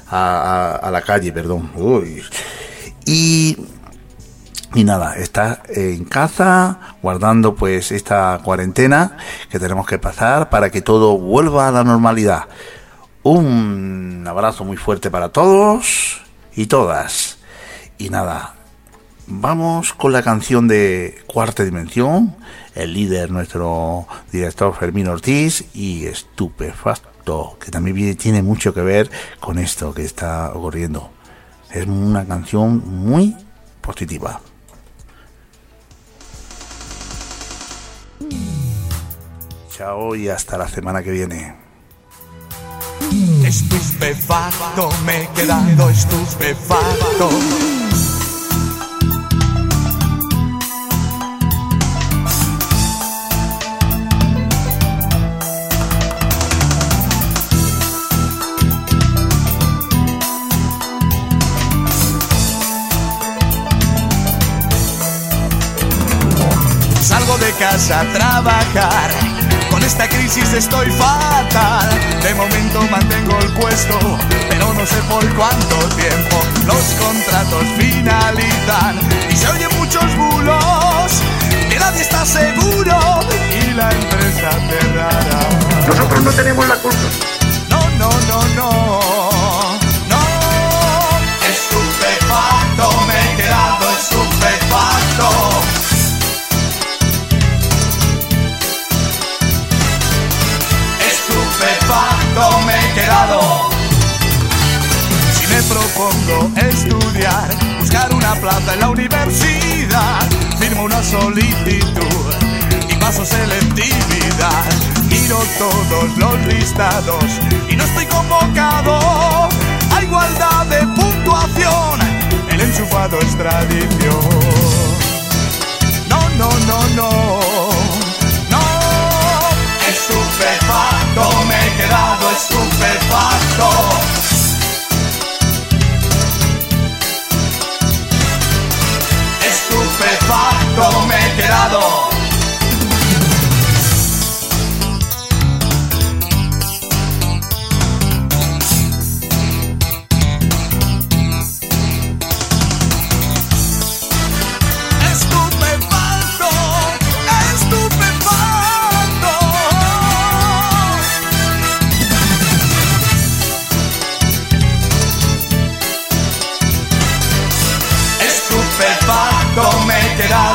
a, la calle, perdón. Y y nada, está en casa guardando pues esta cuarentena que tenemos que pasar para que todo vuelva a la normalidad. Un abrazo muy fuerte para todos y todas. Y nada, vamos con la canción de Cuarta Dimensión, el líder, nuestro director Fermín Ortiz y Estupefacto, que también tiene mucho que ver con esto que está ocurriendo. Es una canción muy positiva. Chao y hasta la semana que viene.
Estupefacto, me he estupefacto. A trabajar. Con esta crisis estoy fatal. De momento mantengo el puesto, pero no sé por cuánto tiempo. Los contratos finalizan y se oyen muchos bulos. Que nadie está seguro y la empresa cerrará. Nosotros no tenemos la culpa. No, no, no. No. Propongo estudiar, buscar una plaza en la universidad, firmo una solicitud y paso selectividad. Miro todos los listados y no estoy convocado a igualdad de puntuación. El enchufado es tradición. No, no, no, no. No, estupefacto, me he quedado estupefacto. Estupefacto, me he quedado.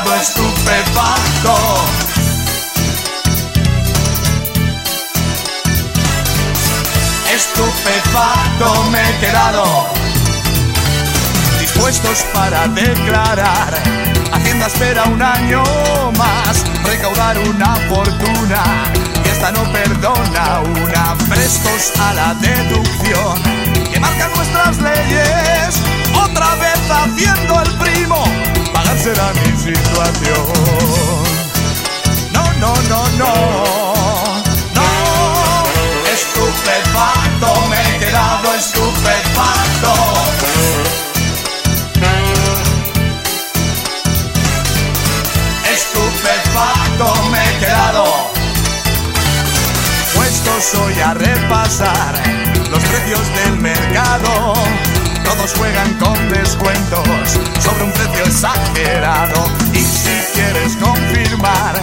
Quedado estupefacto. Estupefacto, me he quedado dispuestos para declarar. Hacienda espera un año más, recaudar una fortuna y esta no perdona una. Prestos a la deducción que marcan nuestras leyes. Otra vez haciendo el primo, pagar será mi situación. No, no, no, no, no. Estupefacto, me he quedado estupefacto. estupefacto me he quedado. Puestos hoy a repasar los precios del mercado. Todos juegan con descuentos sobre un precio exagerado. Y si quieres confirmar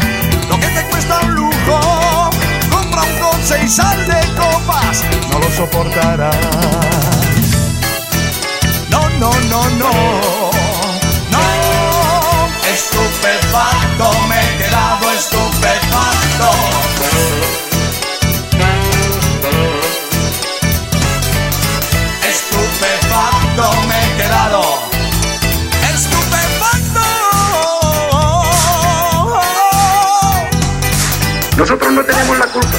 lo que te cuesta un lujo, compra un coche y sal de copas, no lo soportarás. No, no, no, no. No, estupefacto, me he quedado estupefacto. Nosotros no tenemos la culpa.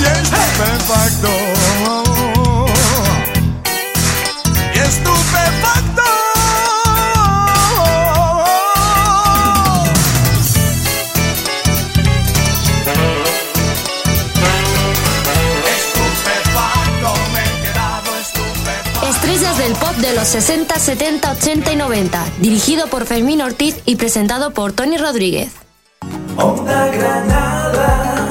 Y es perfecto. Y es.
Estrellas del pop de los 60, 70, 80 y 90, dirigido por Fermín Ortiz y presentado por Tony Rodríguez.
Onda Granada,